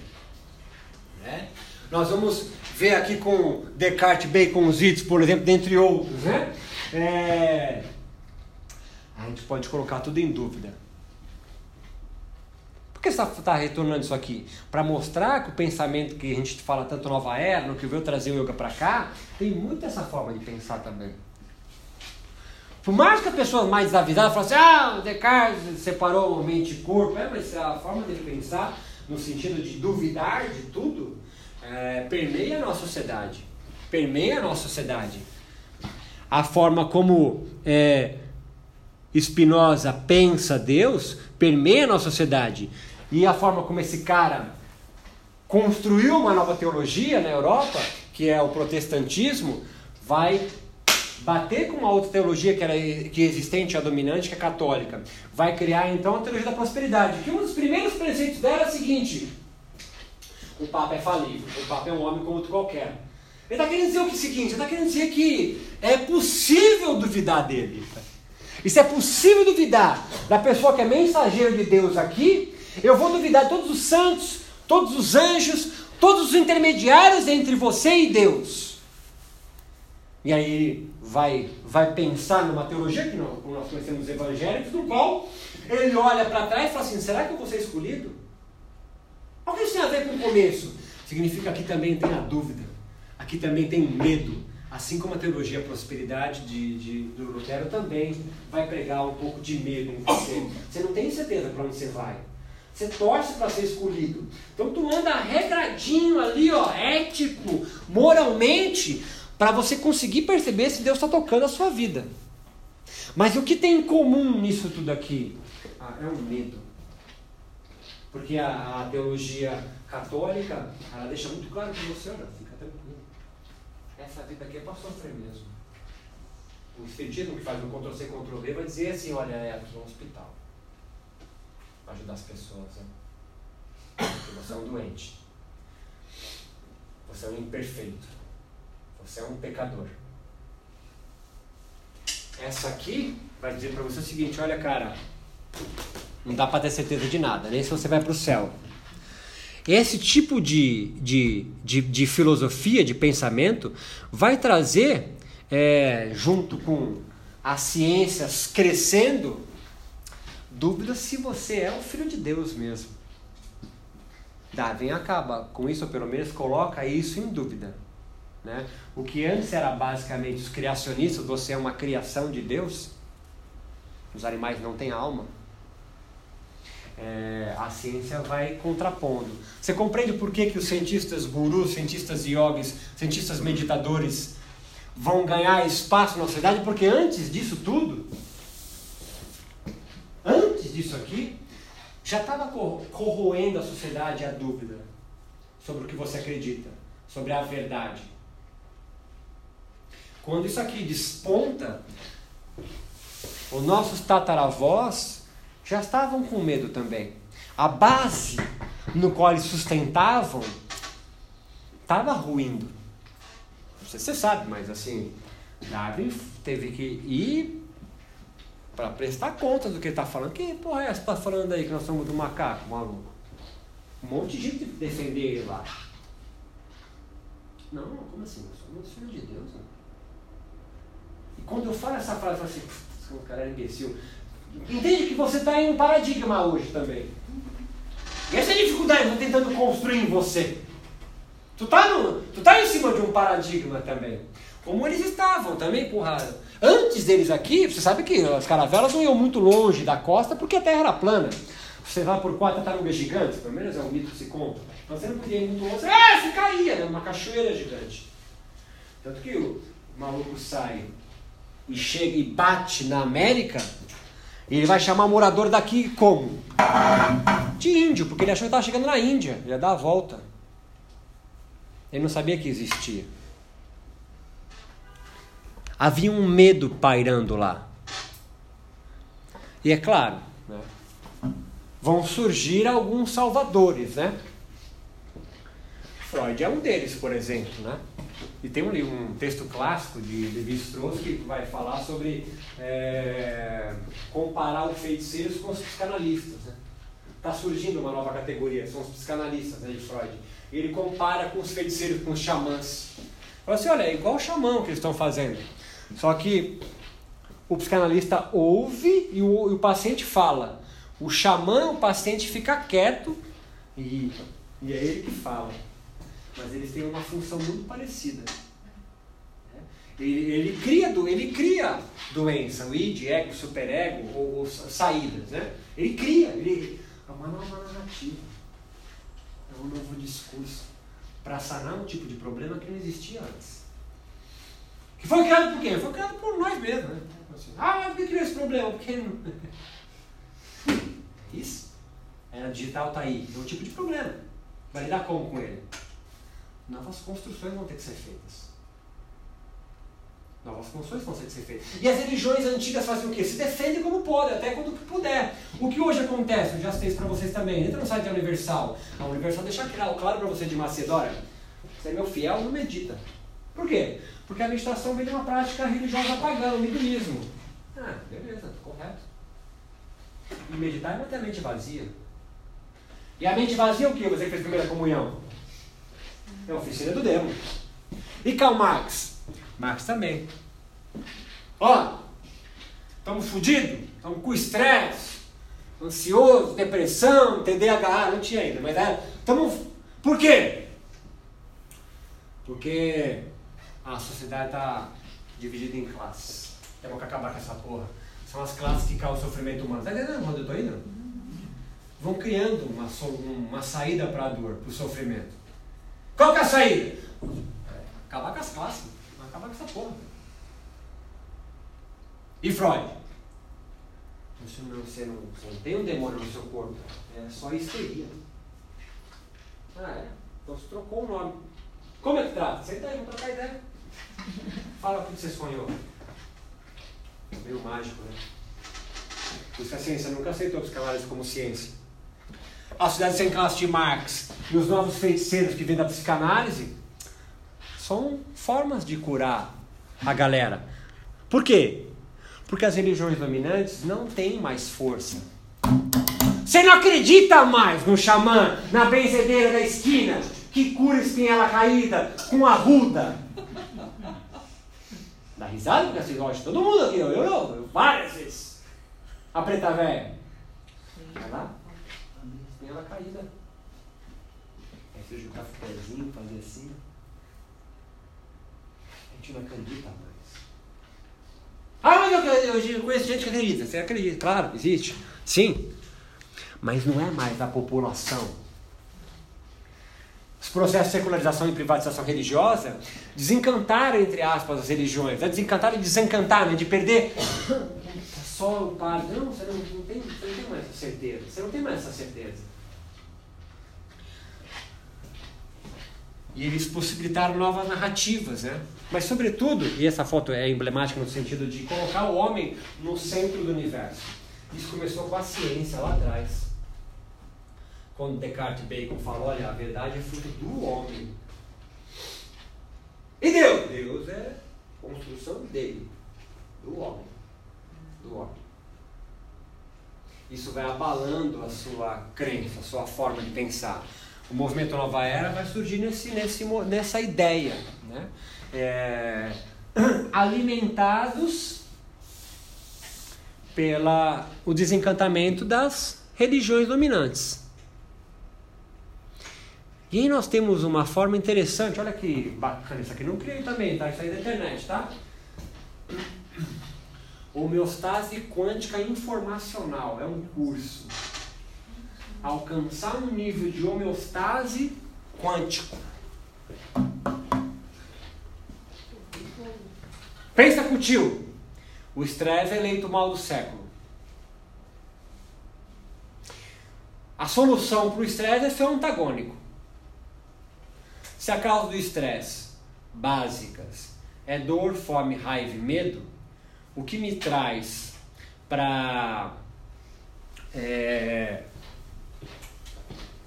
Né? Nós vamos ver aqui com Descartes, Bacon, Zitz, por exemplo, dentre outros. Né? É... A gente pode colocar tudo em dúvida. Por que você está tá retornando isso aqui? Para mostrar que o pensamento que a gente fala tanto nova era, no que veio trazer o yoga para cá, tem muito essa forma de pensar também. Por mais que a pessoa mais desavisada fale assim, ah, o Descartes separou mente e corpo, é, mas a forma dele pensar, no sentido de duvidar de tudo, é, permeia a nossa sociedade. Permeia a nossa sociedade. A forma como é, Spinoza pensa Deus permeia a nossa sociedade. E a forma como esse cara construiu uma nova teologia na Europa, que é o protestantismo, vai bater com uma outra teologia que era que é existente, a dominante, que é católica. Vai criar então a teologia da prosperidade. Que um dos primeiros preceitos dela é o seguinte: o Papa é falível, o Papa é um homem como outro qualquer. Ele está querendo dizer o seguinte: ele está querendo dizer que é possível duvidar dele. E se é possível duvidar da pessoa que é mensageiro de Deus aqui, eu vou duvidar todos os santos, todos os anjos, todos os intermediários entre você e Deus. E aí vai, vai pensar numa teologia que nós, nós conhecemos evangélicos, no qual ele olha para trás e fala assim: será que eu vou ser escolhido? O que isso tem a ver com o começo? Significa que aqui também tem a dúvida, aqui também tem medo, Assim como a teologia prosperidade de, de, do Lutero também vai pregar um pouco de medo em você. Você não tem certeza para onde você vai. Você torce para ser escolhido. Então tu anda regradinho ali, ó, ético, moralmente, para você conseguir perceber se Deus está tocando a sua vida. Mas o que tem em comum nisso tudo aqui? Ah, é um medo. Porque a, a teologia católica, ela deixa muito claro que você, olha, fica tranquilo essa vida aqui é para sofrer mesmo. O Espiritismo que faz o Ctrl-C, Ctrl-V vai dizer assim, olha, é aqui um hospital. Ajudar as pessoas. Né? Porque você é um doente. Você é um imperfeito. Você é um pecador. Essa aqui vai dizer para você o seguinte, olha cara, não dá para ter certeza de nada, nem se você vai para o céu. Esse tipo de, de, de, de filosofia, de pensamento, vai trazer, é, junto com as ciências crescendo, dúvidas se você é o filho de Deus mesmo. Darwin acaba com isso, ou pelo menos coloca isso em dúvida. Né? O que antes era basicamente os criacionistas, você é uma criação de Deus, os animais não têm alma é, a ciência vai contrapondo. Você compreende por que, que os cientistas gurus, cientistas yogis, cientistas meditadores vão ganhar espaço na sociedade? Porque antes disso tudo, disso aqui, já estava corroendo a sociedade a dúvida sobre o que você acredita, sobre a verdade. Quando isso aqui desponta, os nossos tataravós já estavam com medo também. A base no qual eles sustentavam estava ruindo. Não sei se você sabe, mas assim, Darwin teve que ir para prestar conta do que ele está falando. Que porra é essa que está falando aí que nós somos do macaco, maluco? Um monte de gente defender ele lá. Não, como assim? Nós somos filhos de Deus. Né? E quando eu falo essa frase, eu falo assim, esse cara é imbecil. Entende que você está em um paradigma hoje também. E essa é a dificuldade, eu estou tentando construir em você. Tu tá, no, tu tá em cima de um paradigma também. Como eles estavam, também empurraram. Antes deles aqui, você sabe que as caravelas não iam muito longe da costa porque a terra era plana. Você vai por quatro tartarugas gigantes, pelo menos é um mito que se conta. Então você não podia ir muito longe. É, você caía, né? Uma cachoeira gigante. Tanto que o maluco sai e chega e bate na América, ele vai chamar morador daqui como? De índio, porque ele achou que estava chegando na Índia. Ele ia dar a volta. Ele não sabia que existia. Havia um medo pairando lá. E é claro, né, vão surgir alguns salvadores, né? Freud é um deles, por exemplo, né? E tem um, um texto clássico de Levi-Strauss que vai falar sobre é, comparar os feiticeiros com os psicanalistas. Né? Está surgindo uma nova categoria, são os psicanalistas né, de Freud. Ele compara com os feiticeiros, com os xamãs. Fala assim, olha, é igual o xamã que eles estão fazendo. Só que o psicanalista ouve e o, e o paciente fala. O xamã, o paciente fica quieto e, e é ele que fala mas eles têm uma função muito parecida. Né? Ele, ele, cria, ele cria doença, o id, ego, superego, ou, ou saídas. Né? Ele cria, ele, é uma nova narrativa, é um novo discurso para sanar um tipo de problema que não existia antes. Que foi criado por quem? Foi criado por nós mesmos. Né? Assim, ah, mas por que criou esse problema? Porque não... [LAUGHS] Isso. Era digital, tá aí. É um tipo de problema. Vai lidar como com ele? novas construções vão ter que ser feitas. Novas construções vão ter que ser feitas. E as religiões antigas fazem o quê? Se defendem como podem, até quando puder. O que hoje acontece, eu já sei para vocês também, entra no site da Universal. A Universal deixa claro para você de Macedônia. Você é meu fiel, não medita. Por quê? Porque a meditação vem de uma prática religiosa pagã, o hinduísmo. Ah, beleza, correto. E meditar é manter a mente vazia. E a mente vazia é o que? Você fez primeira comunhão? É a oficina do demo. E Karl Marx? Marx também. Ó, estamos fodidos, estamos com estresse, ansioso, depressão, TDAH, não tinha ainda, mas estamos. É, por quê? Porque a sociedade está dividida em classes. Temos que acabar com essa porra. São as classes que causam sofrimento humano. Tá entendendo onde eu estou indo? Vão criando uma, uma saída para a dor, para o sofrimento. Qual que é a saída? Acabar com as classes. Acabar com essa porra. E Freud? Você não, você, não, você não tem um demônio no seu corpo. É só histeria. Ah, é? Então você trocou o nome. Como é que trata? Senta aí, vamos trocar ideia. Fala o que você sonhou. É meio mágico, né? Por isso a ciência nunca aceitou psicanálise como ciência a Cidade Sem Classe de Marx e os novos feiticeiros que vêm da psicanálise são formas de curar a galera. Por quê? Porque as religiões dominantes não têm mais força. Você não acredita mais no xamã, na benzedeira da esquina, que cura espinhela caída com a ruda. Risada porque vocês gostam. Todo mundo aqui, eu, eu, eu, várias vezes. A preta velha. Vai lá ela caída. Aí você jogar cafezinho, fazer assim. A gente não acredita mais. Ah, mas eu, eu conheço gente que acredita. Você acredita? Claro, existe. Sim. Mas não é mais a população. Os processos de secularização e privatização religiosa desencantaram, entre aspas, as religiões. Né? Desencantaram e desencantar, né? de perder [COUGHS] só o padre. Não, você não, não, tem, você não tem mais essa certeza. Você não tem mais essa certeza. E eles possibilitaram novas narrativas, né? Mas, sobretudo, e essa foto é emblemática no sentido de colocar o homem no centro do universo. Isso começou com a ciência lá atrás. Quando Descartes Bacon falou, olha, a verdade é fruto do homem. E Deus? Deus é construção dele, do homem. Do homem. Isso vai abalando a sua crença, a sua forma de pensar o movimento Nova Era vai surgir nesse, nesse, nessa ideia, né? É, [CLEARS THROAT] alimentados pela o desencantamento das religiões dominantes. E aí nós temos uma forma interessante, olha que bacana, isso aqui não criei também, tá? Isso aí é da internet, tá? Homeostase quântica informacional, é um curso. Alcançar um nível de homeostase quântico. Pensa com o tio. O estresse é eleito mal do século. A solução para o estresse é ser antagônico. Se a causa do estresse básicas é dor, fome, raiva e medo, o que me traz para é,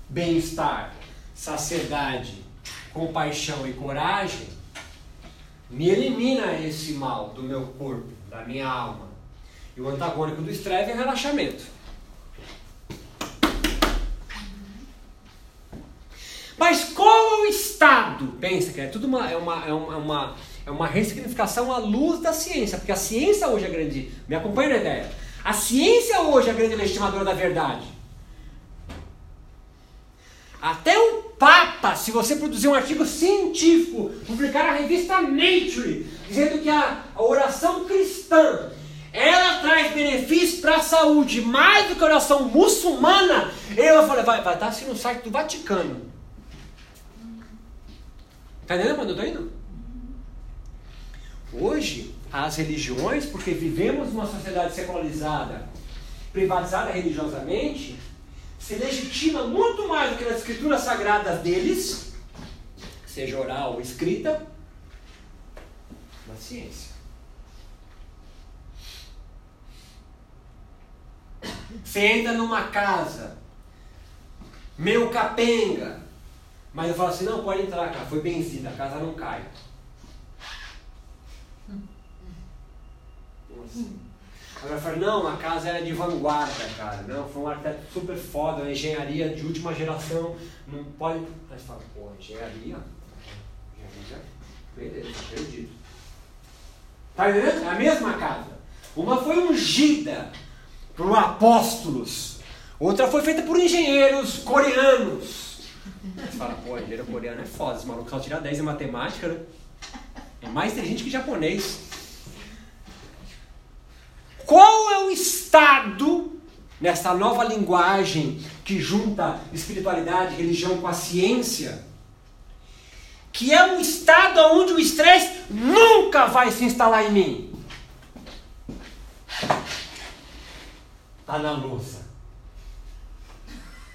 bem-estar, saciedade, compaixão e coragem, me elimina esse mal do meu corpo, da minha alma. E o antagônico do estresse é relaxamento. Mas qual é o estado? Pensa que é tudo uma, é uma, é uma, é uma, é uma ressignificação à luz da ciência, porque a ciência hoje é grande. Me acompanha na ideia? A ciência hoje é a grande legitimadora da verdade. Até o Papa, se você produzir um artigo científico, publicar na revista Nature, dizendo que a, a oração cristã ela traz benefícios para a saúde mais do que a oração muçulmana, eu falei, vai, vai estar assim no site do Vaticano. Está entendendo quando eu indo? Hoje, as religiões, porque vivemos numa sociedade secularizada, privatizada religiosamente, se legitima muito mais do que nas escrituras sagradas deles, seja oral ou escrita, na ciência. Você entra numa casa, meu capenga, mas eu falo assim, não, pode entrar, cara, foi benzida, a casa não cai. Assim. Agora eu falo, não, a casa era de vanguarda, cara. Não, foi um arquiteto super foda, uma engenharia de última geração. Não pode. Aí você fala, pô, engenharia? Engenharia? Beleza, acredito. Tá entendendo? É a mesma casa. Uma foi ungida por apóstolos. Outra foi feita por engenheiros coreanos. Você fala, pô, engenheiro coreano é foda, esse maluco só tira 10 em matemática, né? É mais inteligente que japonês. Qual é o estado nessa nova linguagem que junta espiritualidade, religião com a ciência? Que é um estado onde o estresse nunca vai se instalar em mim. Está na louça.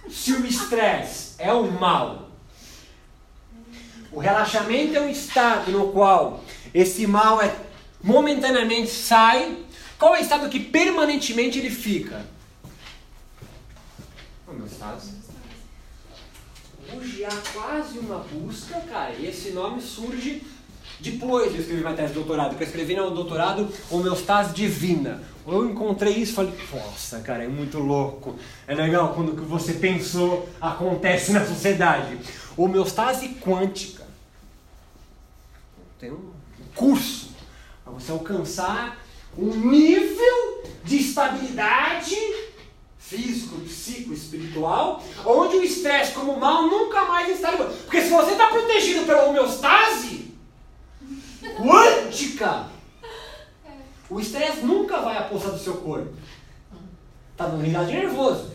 Se o estresse é o mal, o relaxamento é um estado no qual esse mal é momentaneamente sai. Qual é o estado que permanentemente ele fica? O meu estado. Hoje há quase uma busca, cara, e esse nome surge depois de escrever minha tese de doutorado, que eu escrevi no doutorado Homeostase Divina. Eu encontrei isso e falei, nossa, cara, é muito louco. É legal quando o que você pensou acontece na sociedade. Homeostase quântica. Tem um curso para você alcançar um nível de estabilidade físico, psico, espiritual, onde o estresse como mal nunca mais está Porque se você está protegido pela homeostase quântica, o estresse nunca vai apossar do seu corpo. Tá no unidade nervoso.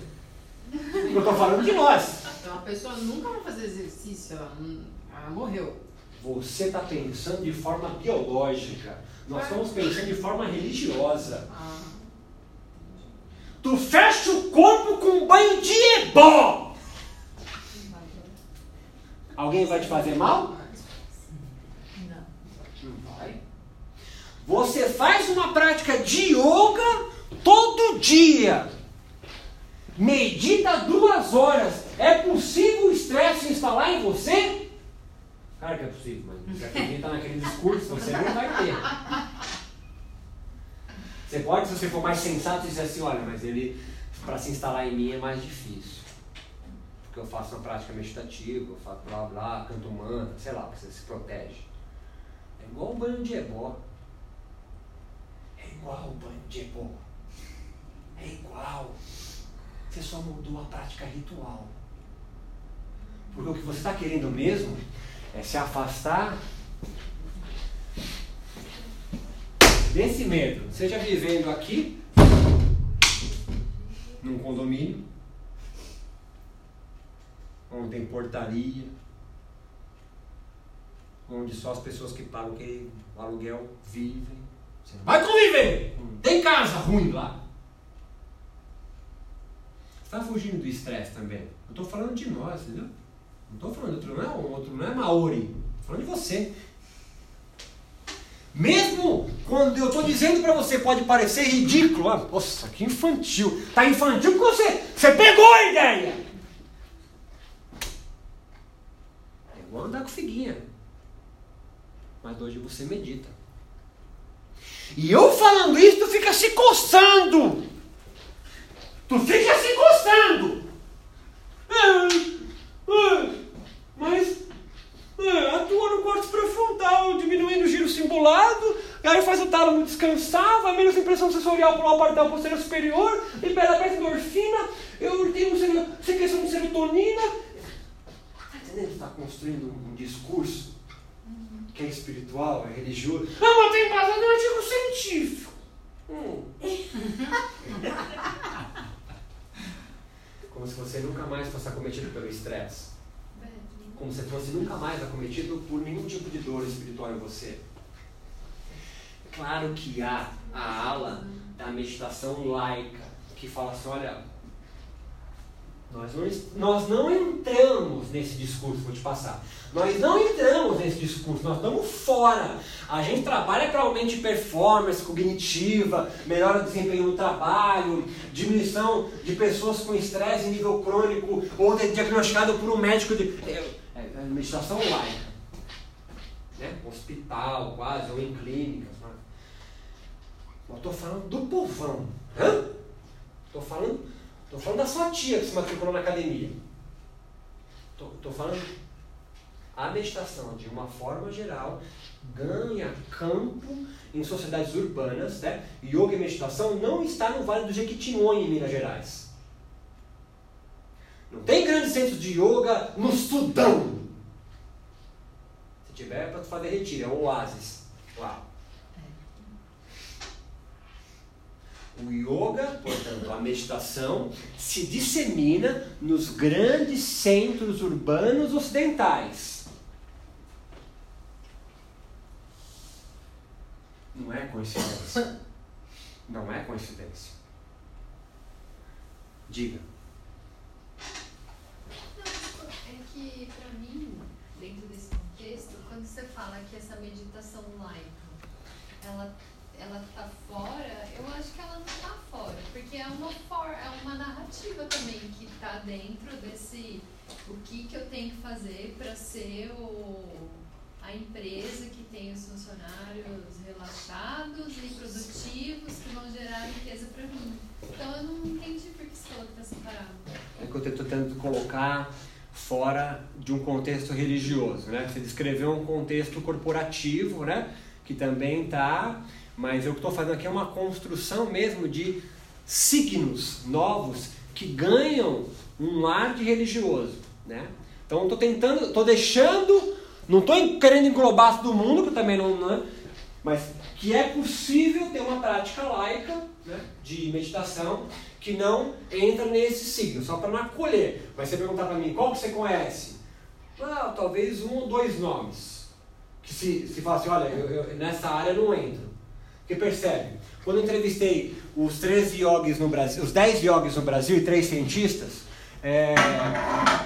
Eu estou falando de nós. Então a pessoa nunca vai fazer exercício, ela, ela morreu. Você está pensando de forma biológica. Nós estamos pensando de forma religiosa. Ah, Tu fecha o corpo com um banho de ebó. Alguém vai te fazer mal? Não. Não vai. Você faz uma prática de yoga todo dia. Medita duas horas. É possível o estresse se instalar em você? Claro que é possível, mas já que está naquele discurso, você não vai ter. Você pode, se você for mais sensato, dizer assim, olha, mas ele, para se instalar em mim é mais difícil. Porque eu faço uma prática meditativa, eu faço blá blá, canto mantra, sei lá, você se protege. É igual o banho de ebó. É igual o banho de ebó. É igual. Você só mudou a prática ritual. Porque o que você está querendo mesmo é se afastar desse medo. Seja vivendo aqui, num condomínio, onde tem portaria, onde só as pessoas que pagam aquele aluguel vivem. Você não vai conviver! Tem casa ruim lá. Você está fugindo do estresse também. Eu estou falando de nós, entendeu? Não estou falando de outro, não é outro, não é Maori. Estou falando de você. Mesmo quando eu estou dizendo para você, pode parecer ridículo. Ah, nossa, que infantil. Tá infantil porque você, você pegou a ideia. É igual andar com figuinha. Mas hoje você medita. E eu falando isso, tu fica se coçando. Tu fica se coçando. Mas atua no corte pré-frontal, diminuindo o giro simulado, aí faz o tálamo descansar, vai menos impressão sensorial para o partal posterior superior, libera mais endorfina, eu tenho secreção de serotonina. Está entendendo? Está construindo um discurso que é espiritual, é religioso. Ah, mas tem embasado no artigo científico. Hum. [LAUGHS] Como se você nunca mais fosse acometido pelo estresse. Como se fosse nunca mais acometido por nenhum tipo de dor espiritual em você. Claro que há a ala da meditação laica que fala assim, olha, nós não, nós não entramos nesse discurso, vou te passar. Nós não entramos nesse discurso, nós estamos fora. A gente trabalha para aumento de performance cognitiva, melhora desempenho no trabalho, diminuição de pessoas com estresse em nível crônico ou diagnosticado por um médico de. É, é, é meditação laica. Né? Hospital, quase, ou em clínicas. Mas... Eu estou falando do povão. Estou falando Estou falando da sua tia que se matriculou na academia. Estou falando a meditação, de uma forma geral, ganha campo em sociedades urbanas. Né? Yoga e meditação não está no Vale do Jequitinhonha, em Minas Gerais. Não tem grandes centros de yoga no Sudão. Se tiver, é para fazer retiro, é o oásis lá. O yoga, portanto, a meditação, se dissemina nos grandes centros urbanos ocidentais. Não é coincidência. Não é coincidência. Diga. Não, é que, para mim, dentro desse contexto, quando você fala que essa meditação laica, ela ela está fora, eu acho que ela não está fora, porque é uma, for, é uma narrativa também que está dentro desse o que, que eu tenho que fazer para ser o, a empresa que tem os funcionários relaxados e produtivos que vão gerar riqueza para mim. Então eu não entendi por que você falou está separado. É que eu estou tentando colocar fora de um contexto religioso, né? Você descreveu um contexto corporativo, né? Que também está mas eu estou fazendo aqui é uma construção mesmo de signos novos que ganham um ar de religioso, né? Então estou tentando, estou deixando, não estou querendo englobar todo mundo, que também não, não é, mas que é possível ter uma prática laica né, de meditação que não entra nesse signo, só para não acolher. Mas você perguntar para mim, qual que você conhece? Ah, talvez um ou dois nomes. Que se, se fala assim, olha, eu, eu, nessa área eu não entro. Porque percebe, quando eu entrevistei os 13 yogis no Brasil, os 10 yogis no Brasil e três cientistas, é,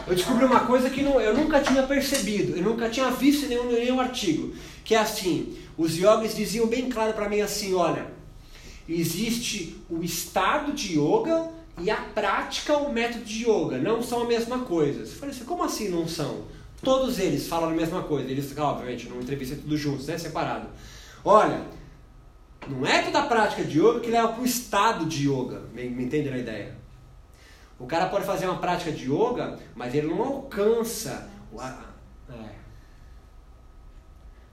eu descobri uma coisa que não, eu nunca tinha percebido, eu nunca tinha visto nenhum, nenhum artigo, que é assim, os yogis diziam bem claro para mim assim, olha, existe o estado de yoga e a prática, o método de yoga, não são a mesma coisa. Eu falei assim, como assim não são? Todos eles falam a mesma coisa, eles, obviamente, numa entrevista tudo juntos, né, separado. Olha, não é toda a prática de yoga que leva para o estado de yoga. Me, me entende a ideia? O cara pode fazer uma prática de yoga, mas ele não alcança. O, a, é.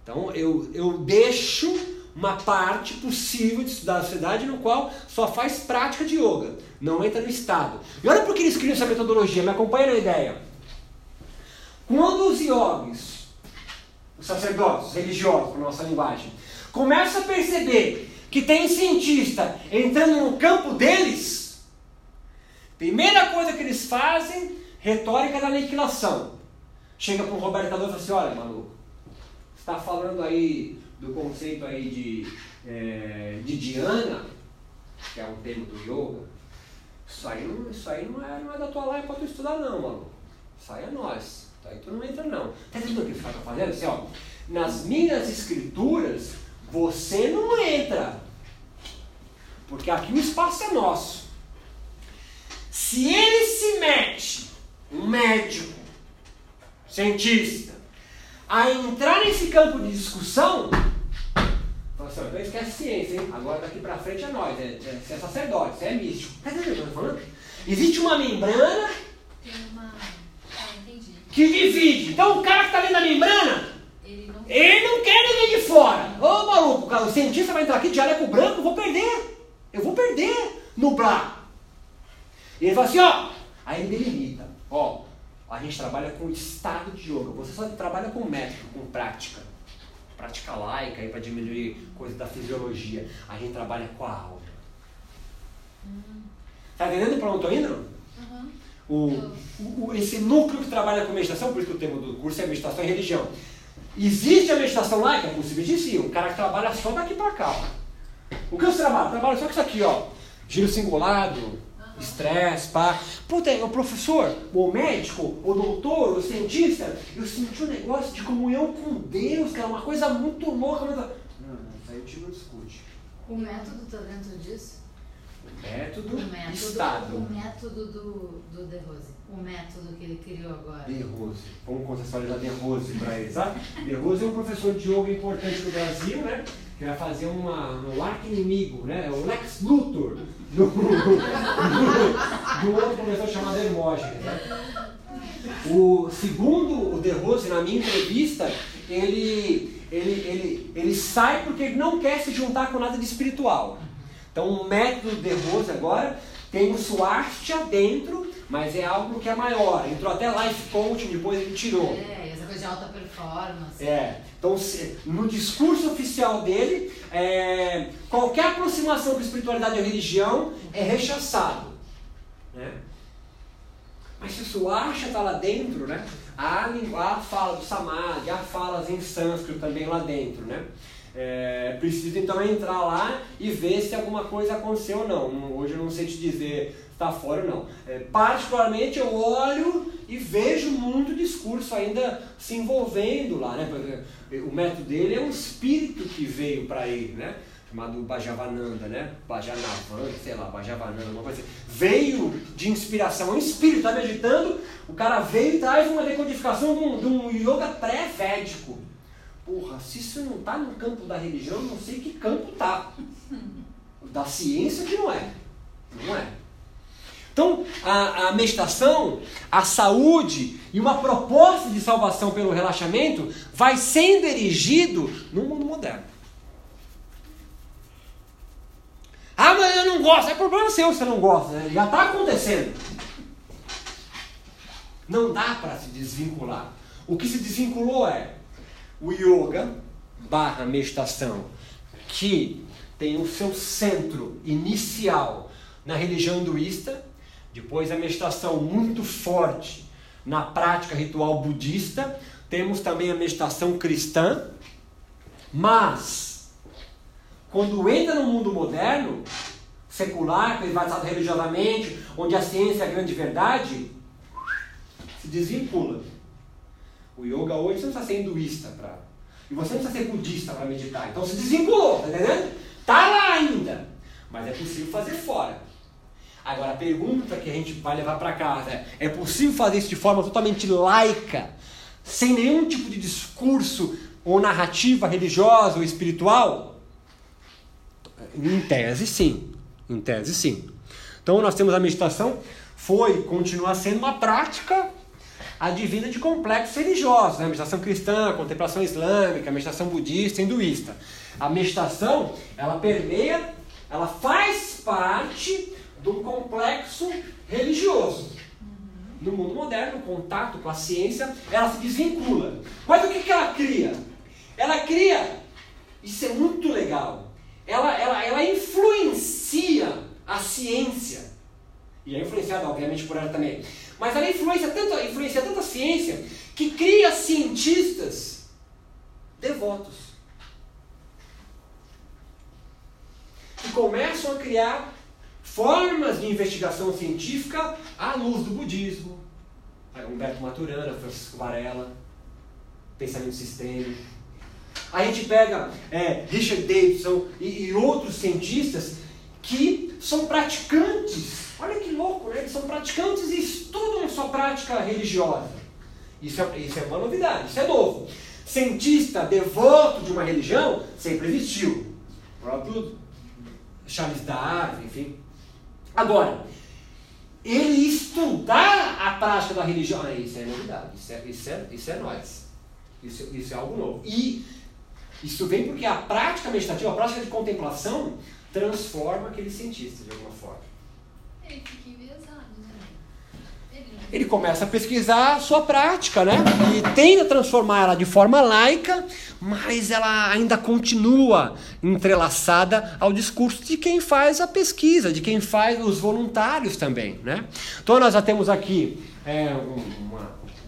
Então eu, eu deixo uma parte possível da sociedade no qual só faz prática de yoga, não entra no estado. E olha por que eles criam essa metodologia, me acompanha na ideia. Quando os yogis, os sacerdotes, os religiosos, por nossa linguagem, começam a perceber que tem cientista entrando no campo deles, primeira coisa que eles fazem, retórica da aniquilação. Chega para o Roberto Calor e fala assim, olha maluco, você está falando aí do conceito aí de, é, de Diana, que é um termo do yoga, isso aí não, isso aí não, é, não é da tua live para tu estudar não, maluco. Isso aí é nós. Aí tu não entra não. Tá entendendo o que cara está fazendo? Assim, ó, nas minhas escrituras, você não entra. Porque aqui o espaço é nosso. Se ele se mete, um médico, cientista, a entrar nesse campo de discussão, fala assim, então esquece ciência, hein? Agora daqui pra frente é nós, é, é, você é sacerdote, você é místico. Tá entendendo o que eu tô falando? Existe uma membrana Tem uma. Ah, que divide. Então o cara que está dentro da membrana, Ele não. ele não quer ninguém de fora. Ô maluco, o cientista vai entrar aqui de jaleco branco, eu vou perder. Eu vou perder. Nublar. E ele fala assim, ó. Aí ele delimita. Ó, a gente trabalha com estado de yoga. Você só trabalha com método, com prática. Prática laica aí para diminuir coisas da fisiologia. A gente trabalha com a alma. Tá entendendo para onde eu tô indo? Aham. O, o- esse núcleo que trabalha com meditação, por isso que o tema do curso é meditação e religião. Existe a meditação laica? É possível de sim. O cara que trabalha só daqui para cá. ó. O que você trabalha? Trabalha só com isso aqui, ó. Giro singulado, estresse, pá. Puta, o professor, o médico, o doutor, o cientista, eu senti um negócio de comunhão com Deus, cara, uma coisa muito louca. Muito... Não, não, isso aí o time não discute. O método está dentro disso? Método, O método, estado. o método do, do De Rose. O método que ele criou agora. De Rose. Vamos contextualizar De Rose para ele, sabe? De Rose é um professor de yoga importante no Brasil, né? Que vai fazer uma, um arco-inimigo, né? O Lex Luthor do, [LAUGHS] do, do outro professor chamado Hermógenes, né? O segundo o De Rose, na minha entrevista, ele, ele, ele, ele sai porque ele não quer se juntar com nada de espiritual. Então o método De Rose agora tem o Swastika dentro, mas é algo que é maior. Entrou até Life Coaching, depois ele tirou. De alta performance. É, então se- no discurso oficial dele, é, qualquer aproximação com espiritualidade ou religião é rechaçado. Né? Mas se o Suasha está lá dentro, né? há, há fala do Samadhi, há falas em sânscrito também lá dentro. Né? É, precisa então entrar lá e ver se alguma coisa aconteceu ou não. Hoje eu não sei te dizer está fora ou não. É, particularmente eu olho e vejo muito discurso ainda se envolvendo lá. Né? O método dele é um espírito que veio para ele, né? chamado Bajavananda, né? Bajanavan, sei lá, Bajavananda, alguma coisa assim. Veio de inspiração, é um espírito, está meditando, o cara veio e traz uma decodificação de um, de um yoga pré-védico. Porra, se isso não está no campo da religião, não sei que campo tá. Da ciência que não é. Não é. Então, a, a meditação, a saúde e uma proposta de salvação pelo relaxamento vai sendo erigido no mundo moderno. Ah, mas eu não gosto. É problema seu se você não gosta. Né? Já está acontecendo. Não dá para se desvincular. O que se desvinculou é o yoga barra meditação, que tem o seu centro inicial na religião hinduísta, depois a meditação muito forte na prática ritual budista, temos também a meditação cristã, mas quando entra no mundo moderno, secular, privatizado religiosamente, onde a ciência é a grande verdade, se desvincula. O yoga hoje você não precisa ser hinduísta para. E você não precisa ser budista para meditar. Então se desvinculou, tá entendendo? Tá lá ainda. Mas é possível fazer fora. Agora a pergunta que a gente vai levar para casa é: é possível fazer isso de forma totalmente laica, sem nenhum tipo de discurso ou narrativa religiosa ou espiritual? Em tese, sim. Em tese, sim. Então nós temos a meditação, foi, continua sendo uma prática advinda de complexos religiosos, né? meditação cristã, contemplação islâmica, meditação budista, hinduísta. A meditação, ela permeia, ela faz parte do complexo religioso. no mundo moderno, o contato com a ciência, ela se desvincula. Mas o que, que ela cria? Ela cria, isso é muito legal, ela, ela, ela influencia a ciência. E é influenciada, obviamente, por ela também. Mas ela influencia tanto, influencia tanto a ciência que cria cientistas devotos. Que começam a criar formas de investigação científica à luz do budismo. Humberto Maturana, Francisco Varela, pensamento sistêmico. A gente pega é, Richard Davidson e, e, outros cientistas que são praticantes. Olha que louco, né? Eles são praticantes e estudam sua prática religiosa. Isso é, isso é uma novidade, isso é novo. Cientista devoto de uma religião sempre existiu. O próprio Charles Darwin, enfim. Agora, ele estudar a prática da religião, ah, isso é novidade, isso é, isso é, isso é nós. Isso, isso é algo novo. E isso vem porque a prática meditativa, a prática de contemplação, transforma aquele cientista de alguma forma. Ele fica enviesado? Ele, começa a pesquisar a sua prática, né? E tenta transformar ela de forma laica, mas ela ainda continua entrelaçada ao discurso de quem faz a pesquisa, de quem faz os voluntários também, né? Então nós já temos aqui é, um, um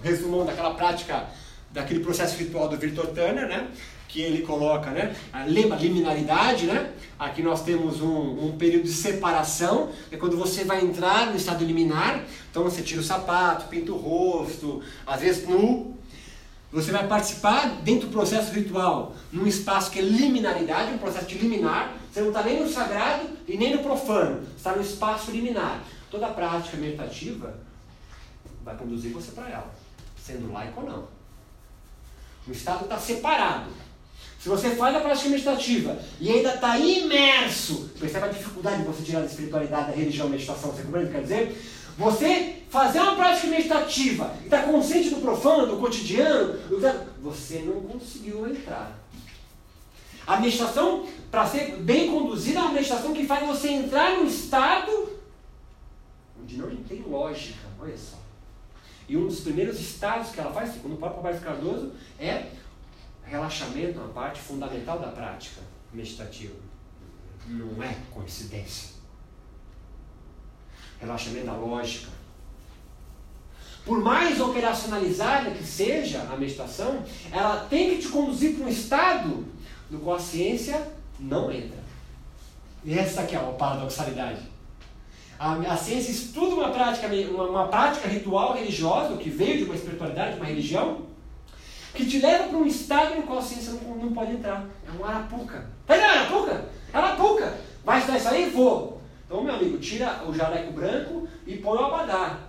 resumão daquela prática, daquele processo ritual do Victor Turner, né? Que ele coloca, né? A liminaridade, né? Aqui nós temos um, um, período de separação, é quando você vai entrar no estado liminar, então você tira o sapato, pinta o rosto, às vezes nu. Você vai participar dentro do processo ritual, num espaço que é liminaridade, um processo de liminar. Você não está nem no sagrado e nem no profano, está no espaço liminar. Toda prática meditativa vai conduzir você para ela, sendo laico ou não. O estado está separado. Se você faz a prática meditativa e ainda está imerso, percebe a dificuldade de você tirar da espiritualidade, da religião, meditação, você compreende o que quer dizer? Você fazer uma prática meditativa e está consciente do profano, do cotidiano, você não conseguiu entrar. A meditação, para ser bem conduzida, é uma meditação que faz você entrar num estado onde não tem lógica. Olha só. E um dos primeiros estados que ela faz, segundo o próprio Roberto Cardoso, é relaxamento é uma parte fundamental da prática meditativa. Não é coincidência. Relaxamento da lógica. Por mais operacionalizada que seja a meditação, ela tem que te conduzir para um estado no qual a ciência não entra. E essa aqui é a paradoxalidade. A, a ciência estuda uma prática, uma, uma prática ritual religiosa, que veio de uma espiritualidade, de uma religião, que te leva para um estado no qual a ciência não, não pode entrar. É um arapuca. Tá entendendo? Arapuca? Arapuca! Vai estudar isso aí? Vou. Então, meu amigo, tira o jaleco branco e põe o abadá.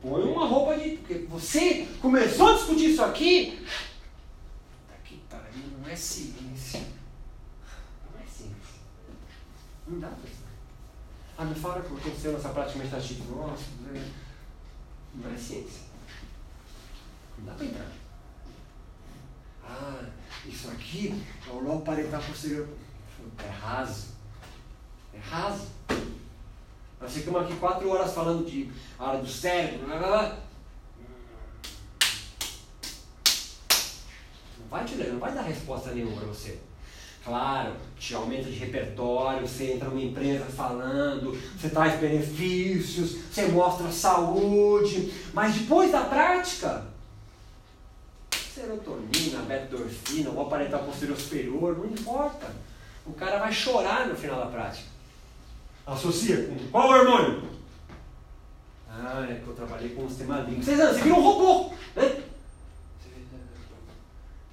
Põe uma roupa de. Porque você começou a discutir isso aqui. Tá aqui, pariu, não é ciência. Não é ciência. Não dá pra isso. Ah, me fala o que aconteceu nessa prática meditativa. Nossa, não é ciência. Não dá para entrar. Ah, isso aqui é o lobo parental posterior. É raso. É raso. Nós ficamos aqui quatro horas falando de área do cérebro. Blá, blá, blá. Não vai te não vai dar resposta nenhuma para você. Claro, te aumenta de repertório, você entra numa empresa falando, você traz benefícios, você mostra saúde, mas depois da prática, serotonina, beta-endorfina, o aparelho posterior superior, não importa. O cara vai chorar no final da prática. Associa com qual hormônio? Ah, é que eu trabalhei com o sistema límbico. Vocês você vira um robô, né?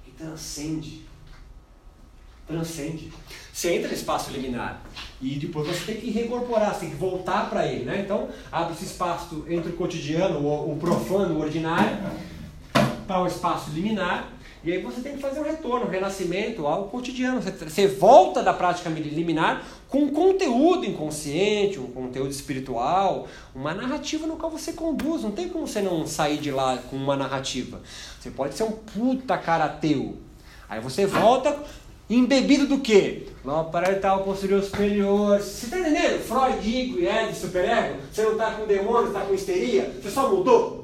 Que transcende. Transcende. Você entra no espaço liminar e depois você tem que reincorporar, você tem que voltar para ele, né? Então, abre esse espaço entre o cotidiano, o, o profano, o ordinário para o espaço liminar, e aí você tem que fazer um retorno, um renascimento ao cotidiano. Você, você volta da prática liminar com um conteúdo inconsciente, um conteúdo espiritual, uma narrativa no qual você conduz. Não tem como você não sair de lá com uma narrativa. Você pode ser um puta cara ateu. Aí você volta Embebido do quê? Lobo parietal posterior superior. Você está entendendo? Freud, Igo e Ed, superego. Você não está com demônio, está com histeria. Você só mudou.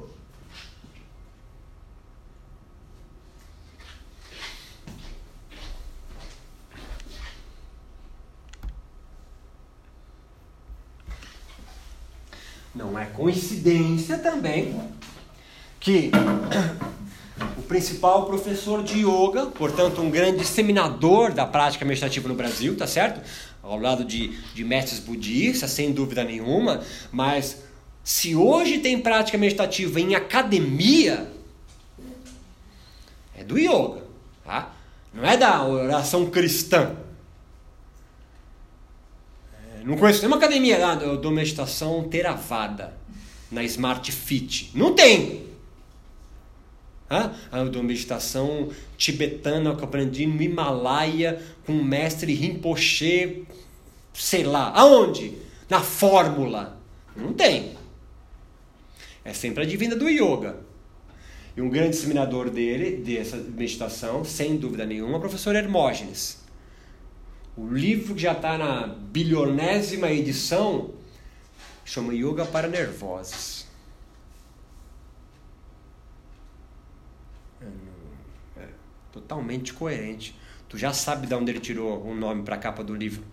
Não é coincidência também que o principal professor de yoga, portanto, um grande disseminador da prática meditativa no Brasil, tá certo? Ao lado de, de mestres budistas, sem dúvida nenhuma, mas se hoje tem prática meditativa em academia, é do yoga, tá? Não é da oração cristã. É, não conheço nenhuma academia lá do, do meditação Theravada na Smart Fit. Não tem. Ah, eu dou meditação tibetana que eu aprendi no Himalaia com o mestre Rinpoche, sei lá, aonde? Na fórmula. Não tem. É sempre a divina do yoga. E um grande disseminador dele, dessa meditação, sem dúvida nenhuma, é o professor Hermógenes. O livro que já está na bilionésima edição chama Yoga para Nervosos. totalmente coerente. Tu já sabe de onde ele tirou o nome para a capa do livro.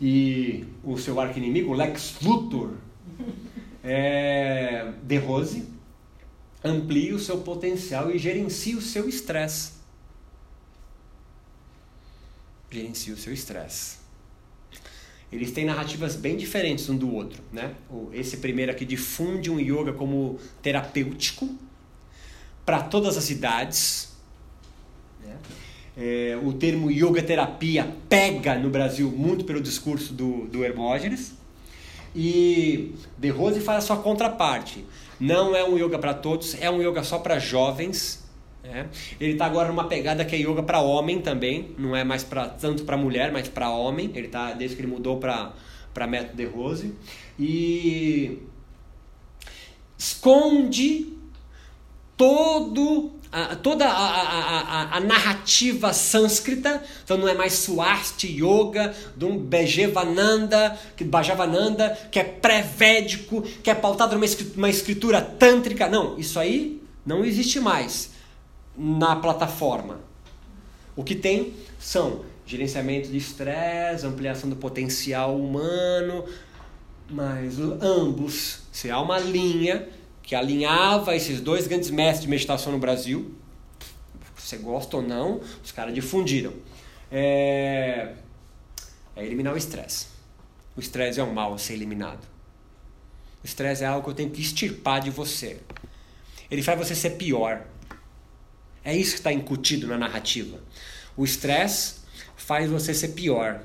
E o seu arqui-inimigo, Lex Luthor, é, de Rose, amplia o seu potencial e gerencia o seu estresse. Gerencia o seu estresse eles têm narrativas bem diferentes um do outro. Né? Esse primeiro aqui difunde um yoga como terapêutico para todas as idades. Né? É, o termo yoga terapia pega no Brasil muito pelo discurso do, do Hermógenes. E De Rose faz a sua contraparte. Não é um yoga para todos, é um yoga só para jovens é. Ele está agora numa pegada que é yoga para homem também, não é mais pra, tanto para mulher, mas para homem. Ele tá desde que ele mudou para para método de Rose e esconde todo a, toda a, a, a, narrativa sânscrita, então não é mais Swasti Yoga, de um Bhajavananda, que, Bhajavananda, que é pré-védico, que é pautado numa escritura, uma escritura tântrica. Não, isso aí não existe mais na plataforma. O que tem são gerenciamento de estresse, ampliação do potencial humano, mas ambos, se há uma linha que alinhava esses dois grandes mestres de meditação no Brasil, você gosta ou não, os caras difundiram. É, é eliminar o estresse. O estresse é um mal a ser eliminado. O estresse é algo que eu tenho que extirpar de você. Ele faz você ser pior. É isso que está incutido na narrativa. O estresse faz você ser pior.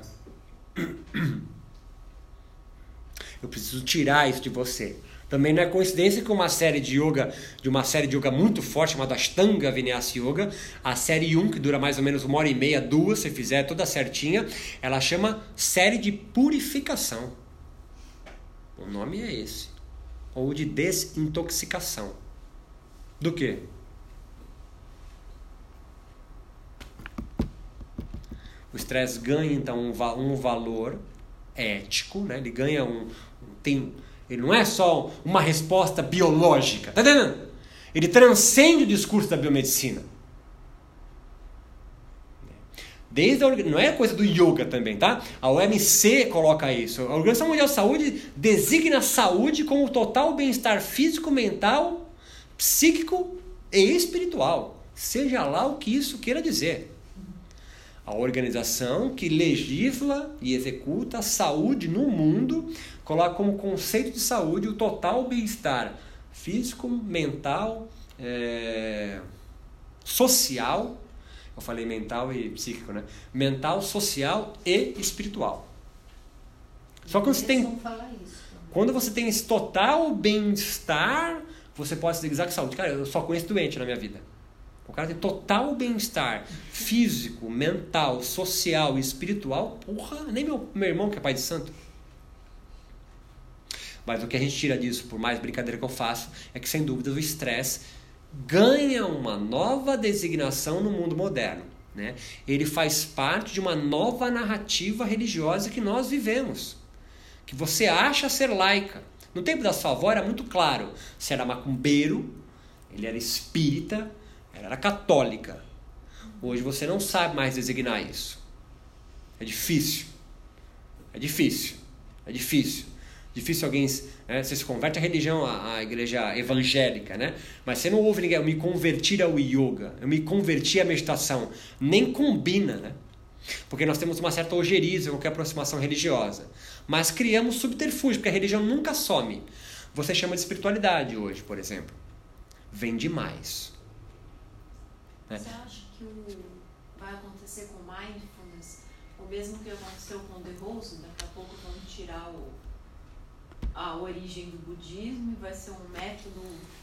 Eu preciso tirar isso de você. Também não é coincidência que uma série de yoga, de uma série de yoga muito forte chamada Ashtanga Vinyasa Yoga, a série 1, que dura mais ou menos uma hora e meia, duas, se fizer toda certinha, ela chama série de purificação. O nome é esse. Ou de desintoxicação. Do que? O estresse ganha então um, um valor ético, né? ele ganha um, tem, ele não é só uma resposta biológica, tá entendendo? Ele transcende o discurso da biomedicina. Desde a, não é coisa do yoga também, tá? A OMC coloca isso. A Organização Mundial de Saúde designa a saúde como total bem-estar físico, mental, psíquico e espiritual. Seja lá o que isso queira dizer a organização que legisla e executa a saúde no mundo, coloca como conceito de saúde o total bem-estar físico, mental, é, social. Eu falei mental e psíquico, né? Mental, social e espiritual. Só que você tem. Quando você tem esse total bem-estar, você pode se dizer que saúde. Cara, eu só conheço doente na minha vida. O cara tem total bem-estar físico, mental, social e espiritual. Porra, nem meu, meu irmão que é pai de santo. Mas o que a gente tira disso, por mais brincadeira que eu faço, é que sem dúvida o estresse ganha uma nova designação no mundo moderno. Né? Ele faz parte de uma nova narrativa religiosa que nós vivemos, que você acha ser laica. No tempo da sua avó era muito claro: se era macumbeiro, ele era espírita, ela era católica. Hoje você não sabe mais designar isso. É difícil. É difícil. É difícil. Difícil alguém. Né, você se converte à religião, à, à, igreja evangélica, né? Mas você não ouve ninguém. Eu me converti ao yoga. Eu me converti à meditação. Nem combina, né? Porque nós temos uma certa ojeriza qualquer aproximação religiosa. Mas criamos subterfúgio, porque a religião nunca some. Você chama de espiritualidade hoje, por exemplo. Vem demais. Né? Você acha que o... vai acontecer com mindfulness o mesmo que aconteceu com o The Rose? Daqui a pouco vamos tirar o a origem do budismo e vai ser um método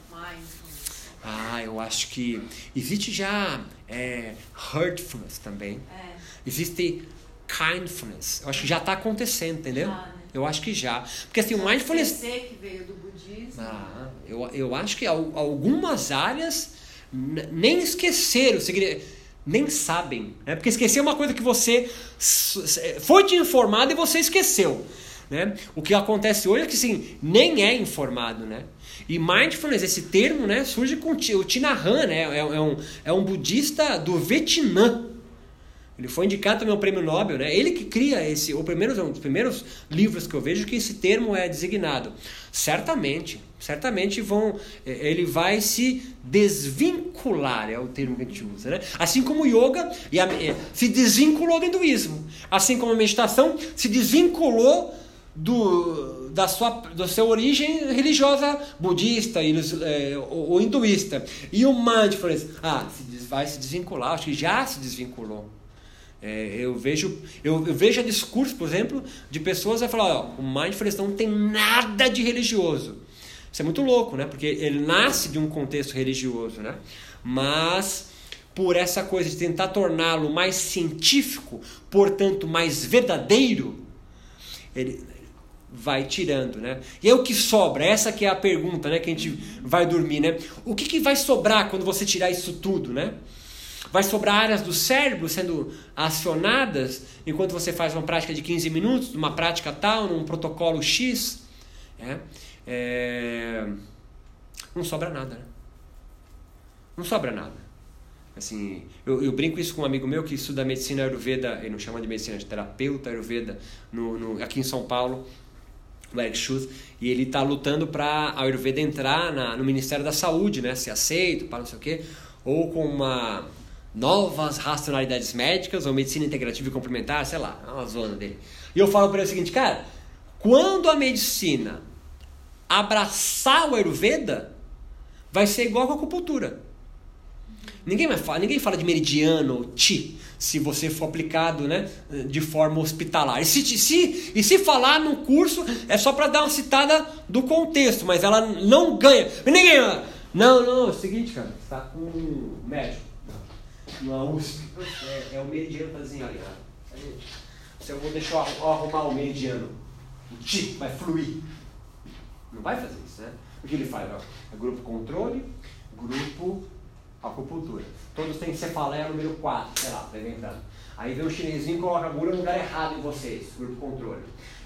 mindfulness. Ah, eu acho que existe já é, heartfulness também. É. Existe kindfulness. Eu acho que já está acontecendo, entendeu? Ah, né? Eu acho que já. Porque assim, o mindfulness. que veio do budismo. Ah, eu, eu acho que algumas áreas nem esqueceram, nem sabem. Né? Porque esquecer é uma coisa que você foi te informado e você esqueceu. Né? O que acontece hoje é que sim, nem é informado. Né? E mindfulness, esse termo, né, surge com o Tina Han, né? é, é, um, é um budista do Vietnã. Ele foi indicado também ao prêmio Nobel, né? Ele que cria esse, o primeiro, um dos primeiros livros que eu vejo que esse termo é designado. Certamente, certamente vão, é, ele vai se desvincular, é o termo que a gente usa, né? Assim como o yoga é, se desvinculou do hinduísmo, assim como a meditação se desvinculou do, da sua da sua origem religiosa budista é, ou, hinduísta. E o mindfulness, ah, vai se desvincular, acho que já se desvinculou. É, eu vejo eu, eu, vejo discurso, por exemplo, de pessoas a falar, ó, o mindfulness não tem nada de religioso. Isso é muito louco, né? Porque ele nasce de um contexto religioso, né? Mas por essa coisa de tentar torná-lo mais científico, portanto mais verdadeiro, ele, vai tirando, né? E é o que sobra, essa que é a pergunta, né, que a gente vai dormir, né? O que, que vai sobrar quando você tirar isso tudo, né? Vai sobrar áreas do cérebro sendo acionadas enquanto você faz uma prática de 15 minutos, uma prática tal, num protocolo X, né? É... Não sobra nada, né? Não sobra nada. Assim, eu, eu, brinco isso com um amigo meu que estuda medicina ayurveda, ele não chama de medicina, de terapeuta ayurveda, no, no, aqui em São Paulo o Eric Schultz, e ele está lutando para a Ayurveda entrar na, no Ministério da Saúde, né? Ser aceito, para não sei o quê, ou com uma novas racionalidades médicas, ou medicina integrativa e complementar, sei lá, é uma zona dele. E eu falo para ele o seguinte, cara, quando a medicina abraçar o Ayurveda, vai ser igual com a acupuntura. Ninguém mais fala, ninguém fala de meridiano, chi se você for aplicado né, de forma hospitalar. E se, se, e se falar no curso, é só para dar uma citada do contexto, mas ela não ganha. Ninguém. Não, não, é o seguinte, cara, você está com um médico numa USP. É, é o meridiano tá desenhado. Se eu vou deixar eu arrumar o meridiano, o ti vai fluir. Não vai fazer isso, né? O que ele faz? Ó, é grupo controle, grupo acupuntura. Todos têm cefaleia número 4, sei lá, tá inventando. Aí vem o chinesinho e coloca a agulha no lugar errado em vocês, grupo controle.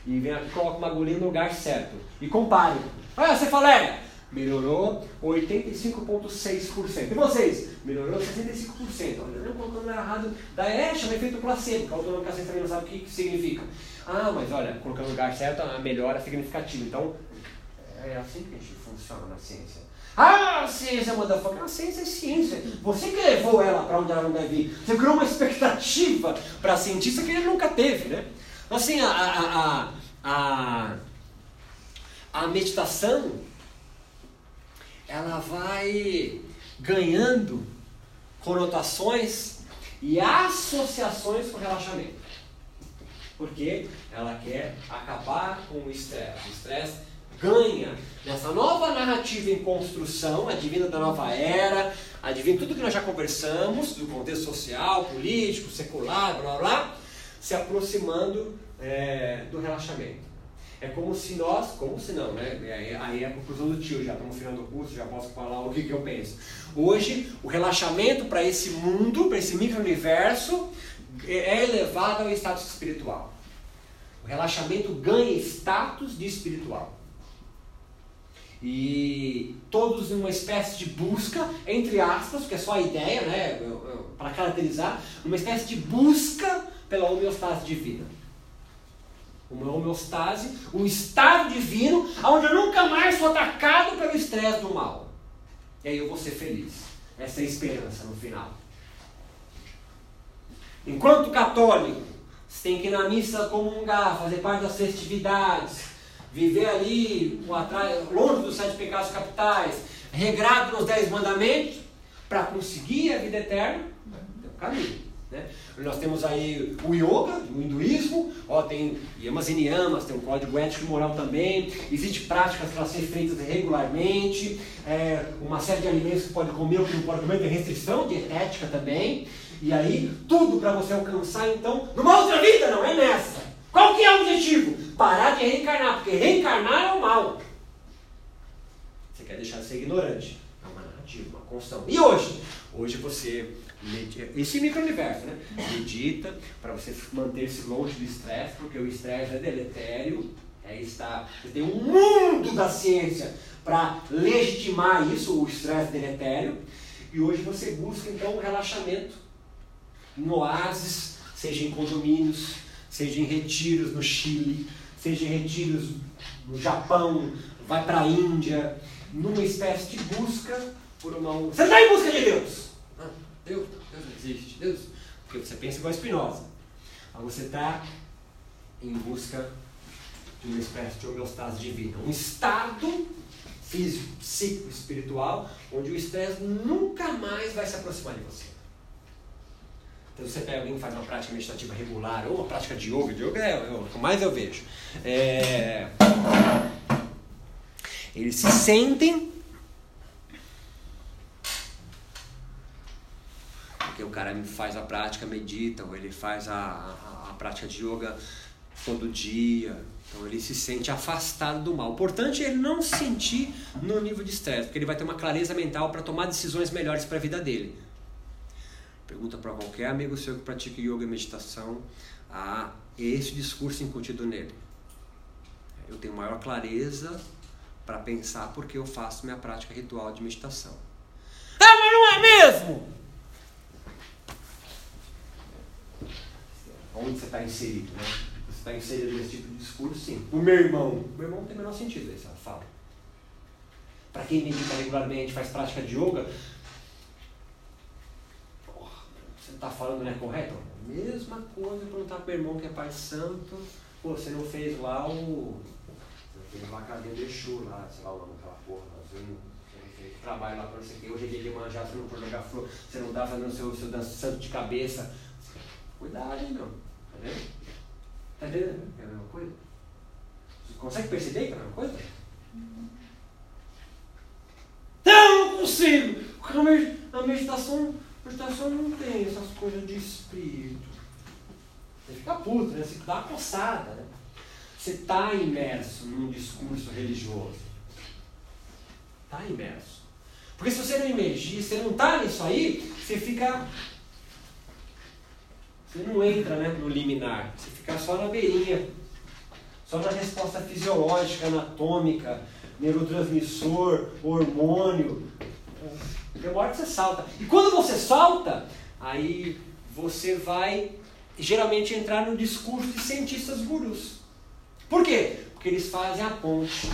E vem aqui coloca uma agulhinha no lugar certo. E compare. Olha a cefaleia! Melhorou 85,6%. E vocês? Melhorou 65%. Olha, não colocando no lugar errado. Daí é, chama efeito placebo, que a autonômica também não sabe o que, que significa. Ah, mas olha, colocando no lugar certo, a melhora significativa. Então, é assim que a gente funciona na ciência. Ah, ciência é motherfucker. A ciência é ciência. Você que levou ela para onde ela não deve ir. Você criou uma expectativa para cientista que ele nunca teve, né? Assim, a, a, a, a, meditação, ela vai ganhando conotações e associações com relaxamento. Porque ela quer acabar com o estresse. O estresse ganha nessa nova narrativa em construção, advindo da nova era, advindo tudo que nós já conversamos, do contexto social, político, secular, blá blá, blá se aproximando é, do relaxamento. É como se nós, como se não, né? Aí, aí é a conclusão do tio, já estamos no final do curso, já posso falar o que, que eu penso. Hoje, o relaxamento para esse mundo, para esse micro-universo, é elevado ao status espiritual. O relaxamento ganha status de espiritual. E todos uma espécie de busca, entre aspas, que é só a ideia, né, para caracterizar, uma espécie de busca pela homeostase divina. Uma homeostase, um estado divino, onde eu nunca mais sou atacado pelo estresse do mal. E aí eu vou ser feliz. Essa é a esperança no final. Enquanto católico, você tem que ir na missa comungar, fazer parte das festividades, viver ali longe dos sete pecados capitais, regrado nos dez mandamentos, para conseguir a vida eterna, tem um caminho. Né? Nós temos aí o yoga, o hinduísmo, ó, tem yamas e niyamas, tem um código ético e moral também, existem práticas para ser feitas regularmente, é, uma série de alimentos que pode comer ou que não pode comer, tem restrição dietética também. E aí, tudo para você alcançar, então, numa outra vida, não é nessa. Qual que é o objetivo? Parar de reencarnar, porque reencarnar é o mal. Você quer deixar de ser ignorante. É uma narrativa, uma construção. E hoje? Hoje você medita, esse micro-universo, né? Medita para você manter-se longe do estresse, porque o estresse é deletério. É, está, tem um mundo da ciência para legitimar isso, o estresse deletério. E hoje você busca então um relaxamento em oásis, seja em condomínios, seja em retiros no Chile, seja em retiros no Japão, vai para a Índia, numa espécie de busca por uma. Você está em busca de Deus! Ah, Deus, Deus não existe, Deus. Porque você pensa igual a Spinoza. Mas você está em busca de uma espécie de homeostase divina, um estado físico, psíquico, espiritual, onde o estresse nunca mais vai se aproximar de você. Então você pega alguém que faz uma prática meditativa regular ou uma prática de yoga, de yoga é, o que mais eu vejo. É... Eles se sentem. Porque o cara faz a prática, medita, ou ele faz a, a, a prática de yoga todo dia. Então ele se sente afastado do mal. O importante é ele não se sentir no nível de estresse, porque ele vai ter uma clareza mental para tomar decisões melhores para a vida dele. Pergunta para qualquer amigo seu que pratica yoga e meditação, há esse discurso incutido nele. Eu tenho maior clareza para pensar porque eu faço minha prática ritual de meditação. Ah, mas não é mesmo! Onde você está inserido, né? Você está inserido nesse tipo de discurso, sim. O meu irmão. O meu irmão não tem o menor sentido, essa fala. Para quem medita regularmente, faz prática de yoga, está falando não é correto? Mesma coisa perguntar para o irmão que é pai santo, pô, você não fez lá o. Você fez lá a cadeia de Exu lá, sei lá o nome daquela porra, fez trabalho lá para você que hoje é dia de manjar, você não for jogar flor, você não dá fazendo o seu, seu santo de cabeça. Cuidado, hein, meu. Tá vendo? Tá? É a mesma coisa? Você consegue perceber que é a mesma coisa? Não, não consigo! A meditação Meditação não tem essas coisas de espírito. Você fica puto, né? Você dá uma coçada, né? Você está imerso num discurso religioso. Está imerso. Porque se você não emergir, se você não está nisso aí, você fica. Você não entra né, no liminar. Você fica só na beirinha. Só na resposta fisiológica, anatômica, neurotransmissor, hormônio. Hora que você salta. E quando você salta, aí você vai geralmente entrar no discurso de cientistas gurus. Por quê? Porque eles fazem a ponte.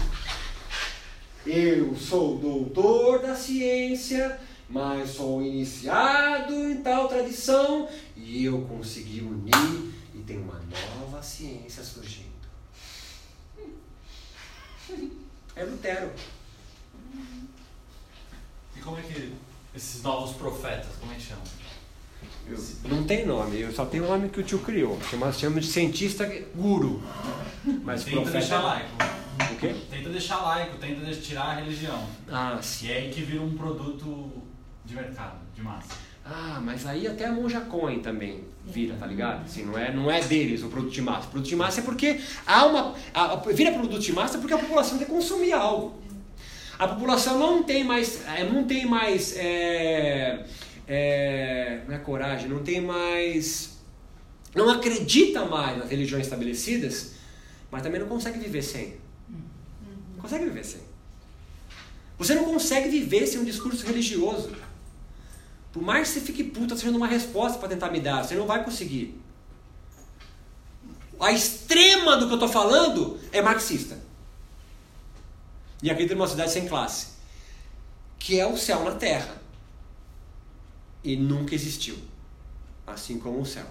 Eu sou doutor da ciência, mas sou iniciado em tal tradição e eu consegui unir e tem uma nova ciência surgindo. É Lutero. E como é que esses novos profetas, como é que chamam? Eu, não tem nome, eu só tenho o nome que o tio criou. Chama, chama de cientista guru. Mas tenta profeta... deixar laico. O quê? Tenta deixar laico, tenta tirar a religião. Ah, sim. E é aí que vira um produto de mercado, de massa. Ah, mas aí até a monja Cohen também vira, tá ligado? Assim, não, é, não é deles o produto de massa. O produto de massa é porque há uma. A, vira produto de massa porque a população quer consumir algo. A população não tem mais. é, Não tem mais. É, é, não é coragem, não tem mais. Não acredita mais nas religiões estabelecidas, mas também não consegue viver sem. Não consegue viver sem. Você não consegue viver sem um discurso religioso. Por mais que você fique puta sendo uma resposta para tentar me dar, você não vai conseguir. A extrema do que eu estou falando é marxista. E acredita numa cidade sem classe. Que é o céu na terra. E nunca existiu. Assim como o céu.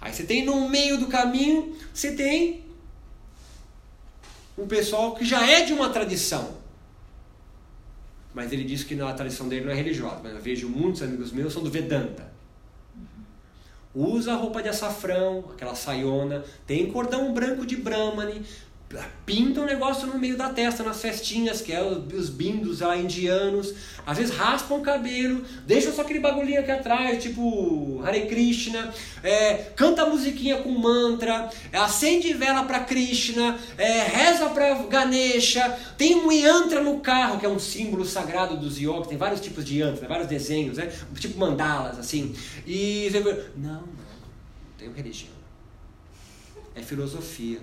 Aí você tem no meio do caminho, você tem um pessoal que já é de uma tradição. Mas ele diz que a tradição dele não é religiosa. Mas eu vejo muitos amigos meus são do Vedanta. Usa roupa de açafrão, aquela saiona, tem cordão branco de Brahmani, pinta um negócio no meio da testa nas festinhas, que é os bindos lá indianos, às vezes raspam o cabelo, deixam só aquele bagulhinho aqui atrás, tipo Hare Krishna, é, canta musiquinha com mantra, acende vela para Krishna, é, reza para Ganesha, tem um yantra no carro, que é um símbolo sagrado dos yogis, tem vários tipos de yantra, vários desenhos, né? tipo mandalas, assim. E você não, não, não tem religião. É filosofia.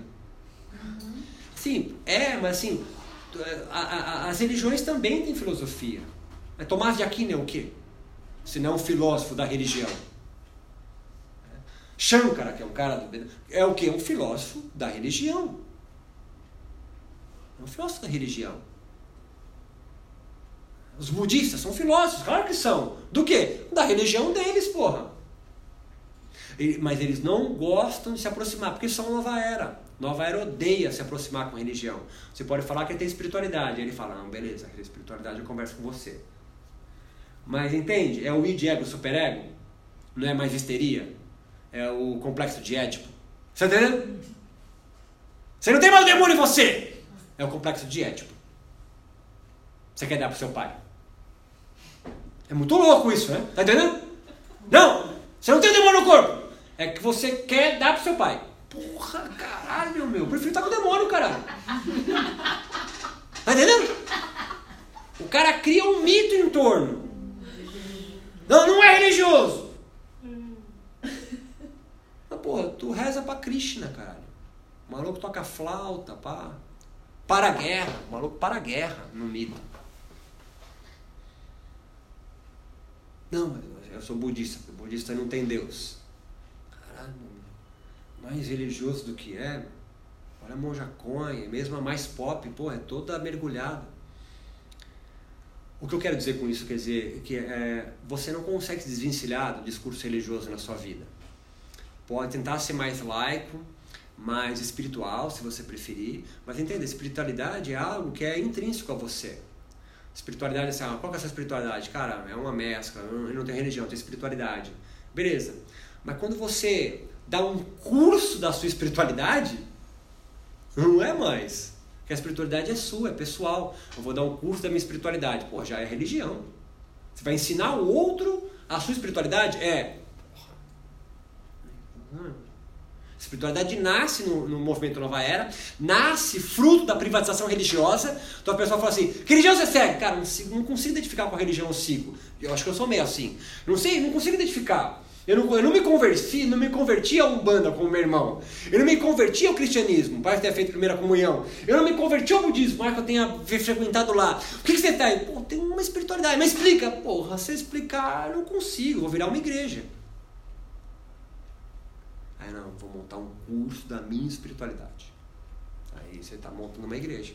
Sim, é, mas assim, a, a, as religiões também têm filosofia. Mas Tomás de Aquino é o quê? Se não um filósofo da religião. Shankara, que é um cara do, é o quê? Um filósofo da religião. É um filósofo da religião. Os budistas são filósofos, claro que são. Do quê? Da religião deles, porra. Mas eles não gostam de se aproximar, porque são nova era. Nova era odeia se aproximar com religião. Você pode falar que ele tem espiritualidade. Ele fala, não, beleza, aquela espiritualidade eu converso com você. Mas entende? É o id, ego, superego. Não é mais histeria. É o complexo de Édipo. Você tá entendendo? Você não tem mais demônio em você! É o complexo de Édipo. Você quer dar pro seu pai. É muito louco isso, né? Tá entendendo? Não! Você não tem demônio no corpo! É que você quer dar pro seu pai. Porra, caralho, meu. Eu prefiro estar com o demônio, caralho. Tá entendendo? O cara cria um mito em torno. Não, não é religioso. Mas, porra, tu reza pra Krishna, caralho. O maluco toca flauta, pá. Para a guerra. O maluco para a guerra no mito. Não, eu sou budista. O budista não tem Deus. Mais religioso do que é. Olha a Monja Cohen, mesmo a mais pop, porra, é toda mergulhada. O que eu quero dizer com isso, quer dizer, que é, você não consegue se desvencilhar do discurso religioso na sua vida. Pode tentar ser mais laico, mais espiritual, se você preferir, mas entenda, espiritualidade é algo que é intrínseco a você. Espiritualidade, assim, ah, qual que é essa espiritualidade? Cara, é uma mescla, eu não tenho religião, eu tenho espiritualidade. Beleza. Mas quando você dá um curso da sua espiritualidade, não é mais. Porque a espiritualidade é sua, é pessoal. Eu vou dar um curso da minha espiritualidade. Pô, já é religião. Você vai ensinar o outro a sua espiritualidade? É. Porra. Espiritualidade nasce no, no movimento Nova Era, nasce fruto da privatização religiosa. Então a pessoa fala assim: que religião você segue? Cara, não, consigo- não consigo identificar qual religião eu sigo. Eu acho que eu sou meio assim. Não sei, não consigo identificar. Eu não, eu não me converti, não me converti a Umbanda como meu irmão. Eu não me converti ao cristianismo, para ter feito primeira comunhão. Eu não me converti ao budismo, para que eu tenha frequentado lá. O que, que você tem? Pô, tem uma espiritualidade. Mas explica. Porra, se explicar, eu não consigo. Vou virar uma igreja. Aí não, vou montar um curso da minha espiritualidade. Aí você está montando uma igreja.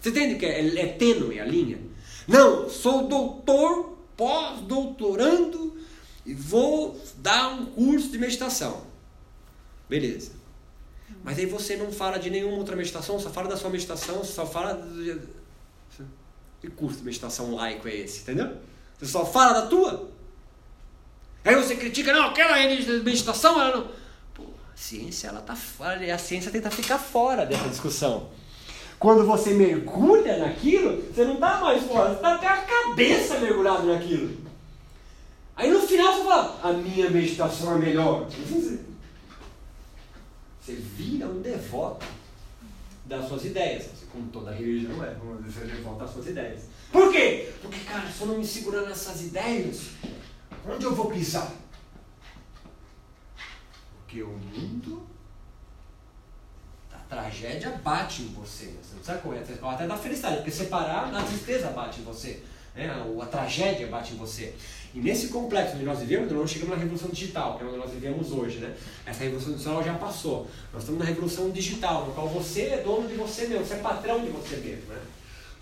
Você entende que é, é tênue a linha? Não, sou doutor, pós-doutorando e vou dar um curso de meditação. Beleza. Mas aí você não fala de nenhuma outra meditação, só fala da sua meditação, só fala. Que curso de meditação laico é esse, entendeu? Você só fala da tua. Aí você critica, não, aquela meditação, ela não. Pô, a ciência, ela tá fora, a ciência tenta ficar fora dessa discussão. Quando você mergulha naquilo, você não tá mais fora, você tá até a cabeça mergulhado naquilo. Aí no final você fala, a minha meditação é melhor. Você vira um devoto das suas ideias. Assim, como toda religião é, você é devoto das suas ideias. Por quê? Porque, cara, se eu não me segurar nessas ideias, onde eu vou pisar? Porque o mundo a tragédia bate em você. Você não sabe como é, até da felicidade, porque separar, a tristeza bate em você. Né? A, a tragédia bate em você. E nesse complexo onde nós vivemos, nós não chegamos na revolução digital, que é onde nós vivemos hoje. Né? Essa revolução digital já passou. Nós estamos na revolução digital, no qual você é dono de você mesmo, você é patrão de você mesmo. Né?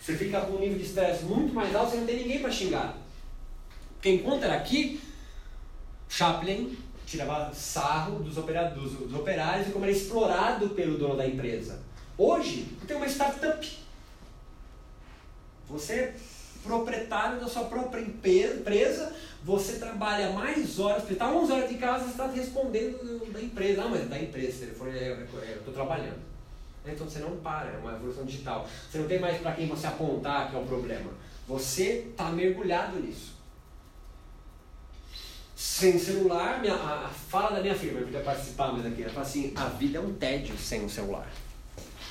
Você fica com um nível de estresse muito mais alto, você não tem ninguém para xingar. Porque enquanto era aqui, Chaplin tirava sarro dos, operadores, dos operários e como era explorado pelo dono da empresa. Hoje, tem uma startup. Você proprietário da sua própria empresa, você trabalha mais horas, você está 11 horas de casa, você está respondendo da empresa. Ah, mas da empresa, telefone, é, é, eu estou trabalhando. Então você não para, é uma evolução digital. Você não tem mais para quem você apontar que é o problema. Você está mergulhado nisso sem celular, minha, a, a, fala da minha filha, eu podia participar mais aqui, ela fala assim, a vida é um tédio sem o celular.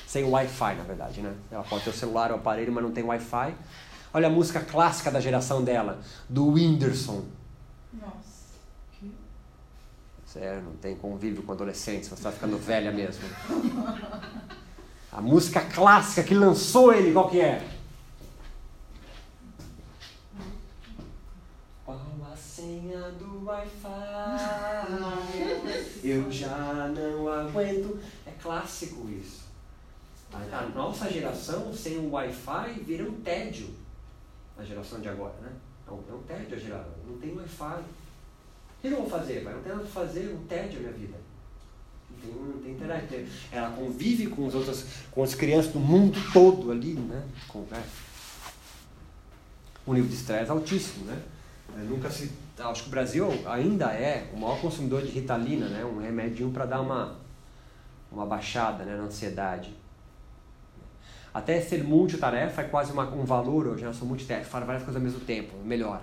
Sem o Wi-Fi, na verdade, né? Ela pode ter o celular, o aparelho, mas não tem Wi-Fi. Olha a música clássica da geração dela, do Whindersson. Nossa. Sério, não tem convívio com adolescentes, você está ficando velha mesmo. A música clássica que lançou ele, qual que é? senha do Wi-Fi. Eu já não aguento. É clássico isso. A, a nossa geração sem o Wi-Fi vira um tédio. A geração de agora, né? É um, é um tédio a geração. Não tem Wi-Fi. O que eu vou fazer? Vai? Não tem nada fazer, um tédio a minha vida. Não tem, não tem internet. Ela convive com, os outros, com as crianças do mundo todo ali, né? Com, né? Um nível de estresse altíssimo, né? É, nunca se acho que o Brasil ainda é o maior consumidor de ritalina, né? um remedinho para dar uma, uma baixada né? na ansiedade. Até ser multitarefa é quase uma, um valor hoje, né? eu sou multitarefa, faz várias coisas ao mesmo tempo, melhora.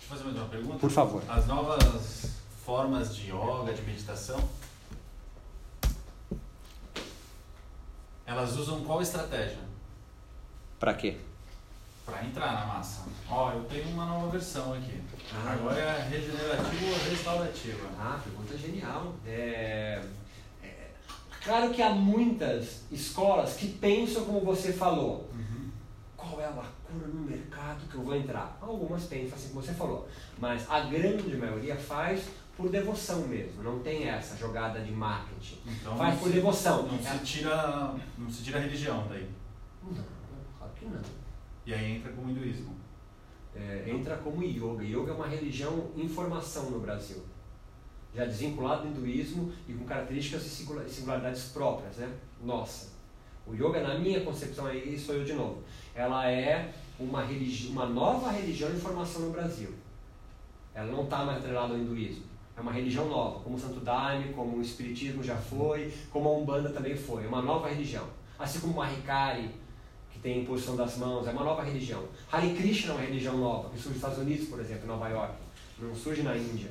Deixa eu fazer mais uma pergunta. Por favor. As novas formas de yoga, de meditação, elas usam qual estratégia? Para quê? Para entrar na massa. Ó, eu tenho uma nova versão aqui. Ah. Agora é regenerativa ou restaurativa? Ah, pergunta genial. É... Claro que há muitas escolas que pensam como você falou. Uhum. Qual é a lacuna no mercado que eu vou entrar? Algumas pensam assim como você falou. Mas a grande maioria faz por devoção mesmo. Não tem essa jogada de marketing. Então, faz por se, devoção. Não se tira, não se tira a religião daí. Não, claro que não. E aí entra como hinduísmo. É, entra como yoga. Yoga é uma religião em formação no Brasil. Já desvinculado do hinduísmo e com características e singularidades próprias, né? Nossa. O yoga, na minha concepção, aí sou eu de novo. Ela é uma, religi uma nova religião em formação no Brasil. Ela não está mais atrelada ao hinduísmo. É uma religião nova, como o Santo Daime, como o Espiritismo já foi, como a Umbanda também foi. É uma nova religião. Assim como o Mahikari, tem imposição das mãos, é uma nova religião. Hare Krishna é uma religião nova, que surge nos Estados Unidos, por exemplo, em Nova York, não surge na Índia.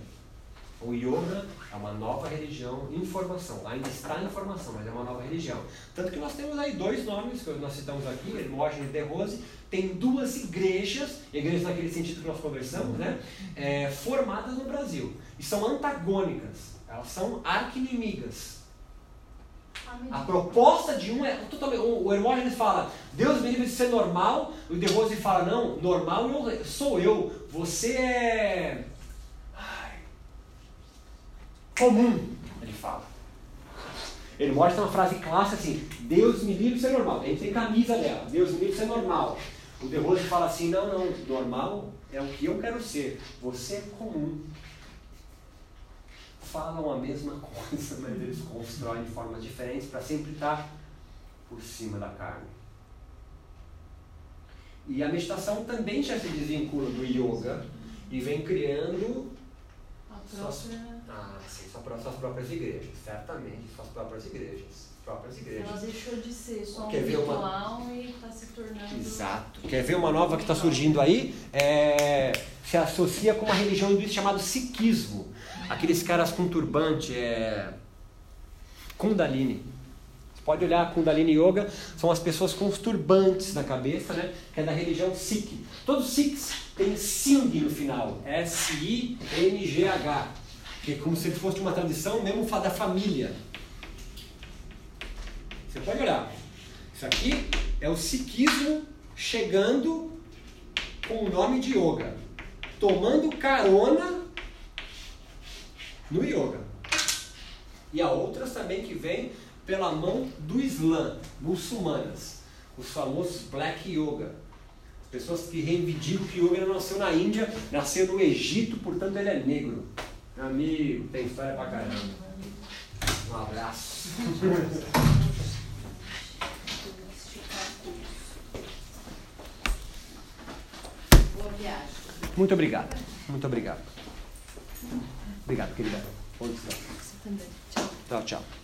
O Yoga é uma nova religião em formação, ainda está em formação, mas é uma nova religião. Tanto que nós temos aí dois nomes que nós citamos aqui, Hermógenes e De Rose, tem duas igrejas, igrejas naquele sentido que nós conversamos, né, é, formadas no Brasil. E são antagônicas, elas são arqui-inimigas. A proposta de um é totalmente. O Hermógenes fala, Deus me livre de ser normal. O De Rose fala, não, normal eu, sou eu. Você é. Comum, ele fala. Ele mostra uma frase clássica assim: Deus me livre de ser normal. A gente tem camisa dela, Deus me livre de ser normal. O De Rose fala assim: não, não, normal é o que eu quero ser. Você é comum falam a mesma coisa, mas eles constroem de formas diferentes para sempre estar por cima da carne. E a meditação também já se desvincula do yoga e vem criando suas, ah, sim, suas próprias igrejas, certamente, suas próprias igrejas. Próprias igrejas. Ela deixou de ser só Quer um ritual uma... e está se tornando Exato. Quer ver uma nova que está surgindo aí? É, se associa com uma religião hinduísta chamada Sikhismo. Aqueles caras com turbante, é, Kundalini. Você pode olhar Kundalini Yoga, são as pessoas com os turbantes na cabeça, né? Que é da religião Sikh. Todos os Sikhs têm Singh no final. S-I-N-G-H. Que é como se fosse uma tradição mesmo da família. Você pode olhar. Isso aqui é o Sikhismo chegando com o nome de yoga, tomando carona no yoga. E há outras também que vêm pela mão do Islã, muçulmanas, os famosos Black Yoga. Pessoas que reivindicam que o yoga nasceu na Índia, nasceu no Egito, portanto ele é negro. Meu amigo, tem história pra caramba. Um abraço. Muito obrigado. Muito obrigado. Obrigado, querida. Bom descanso. Tchau, tchau.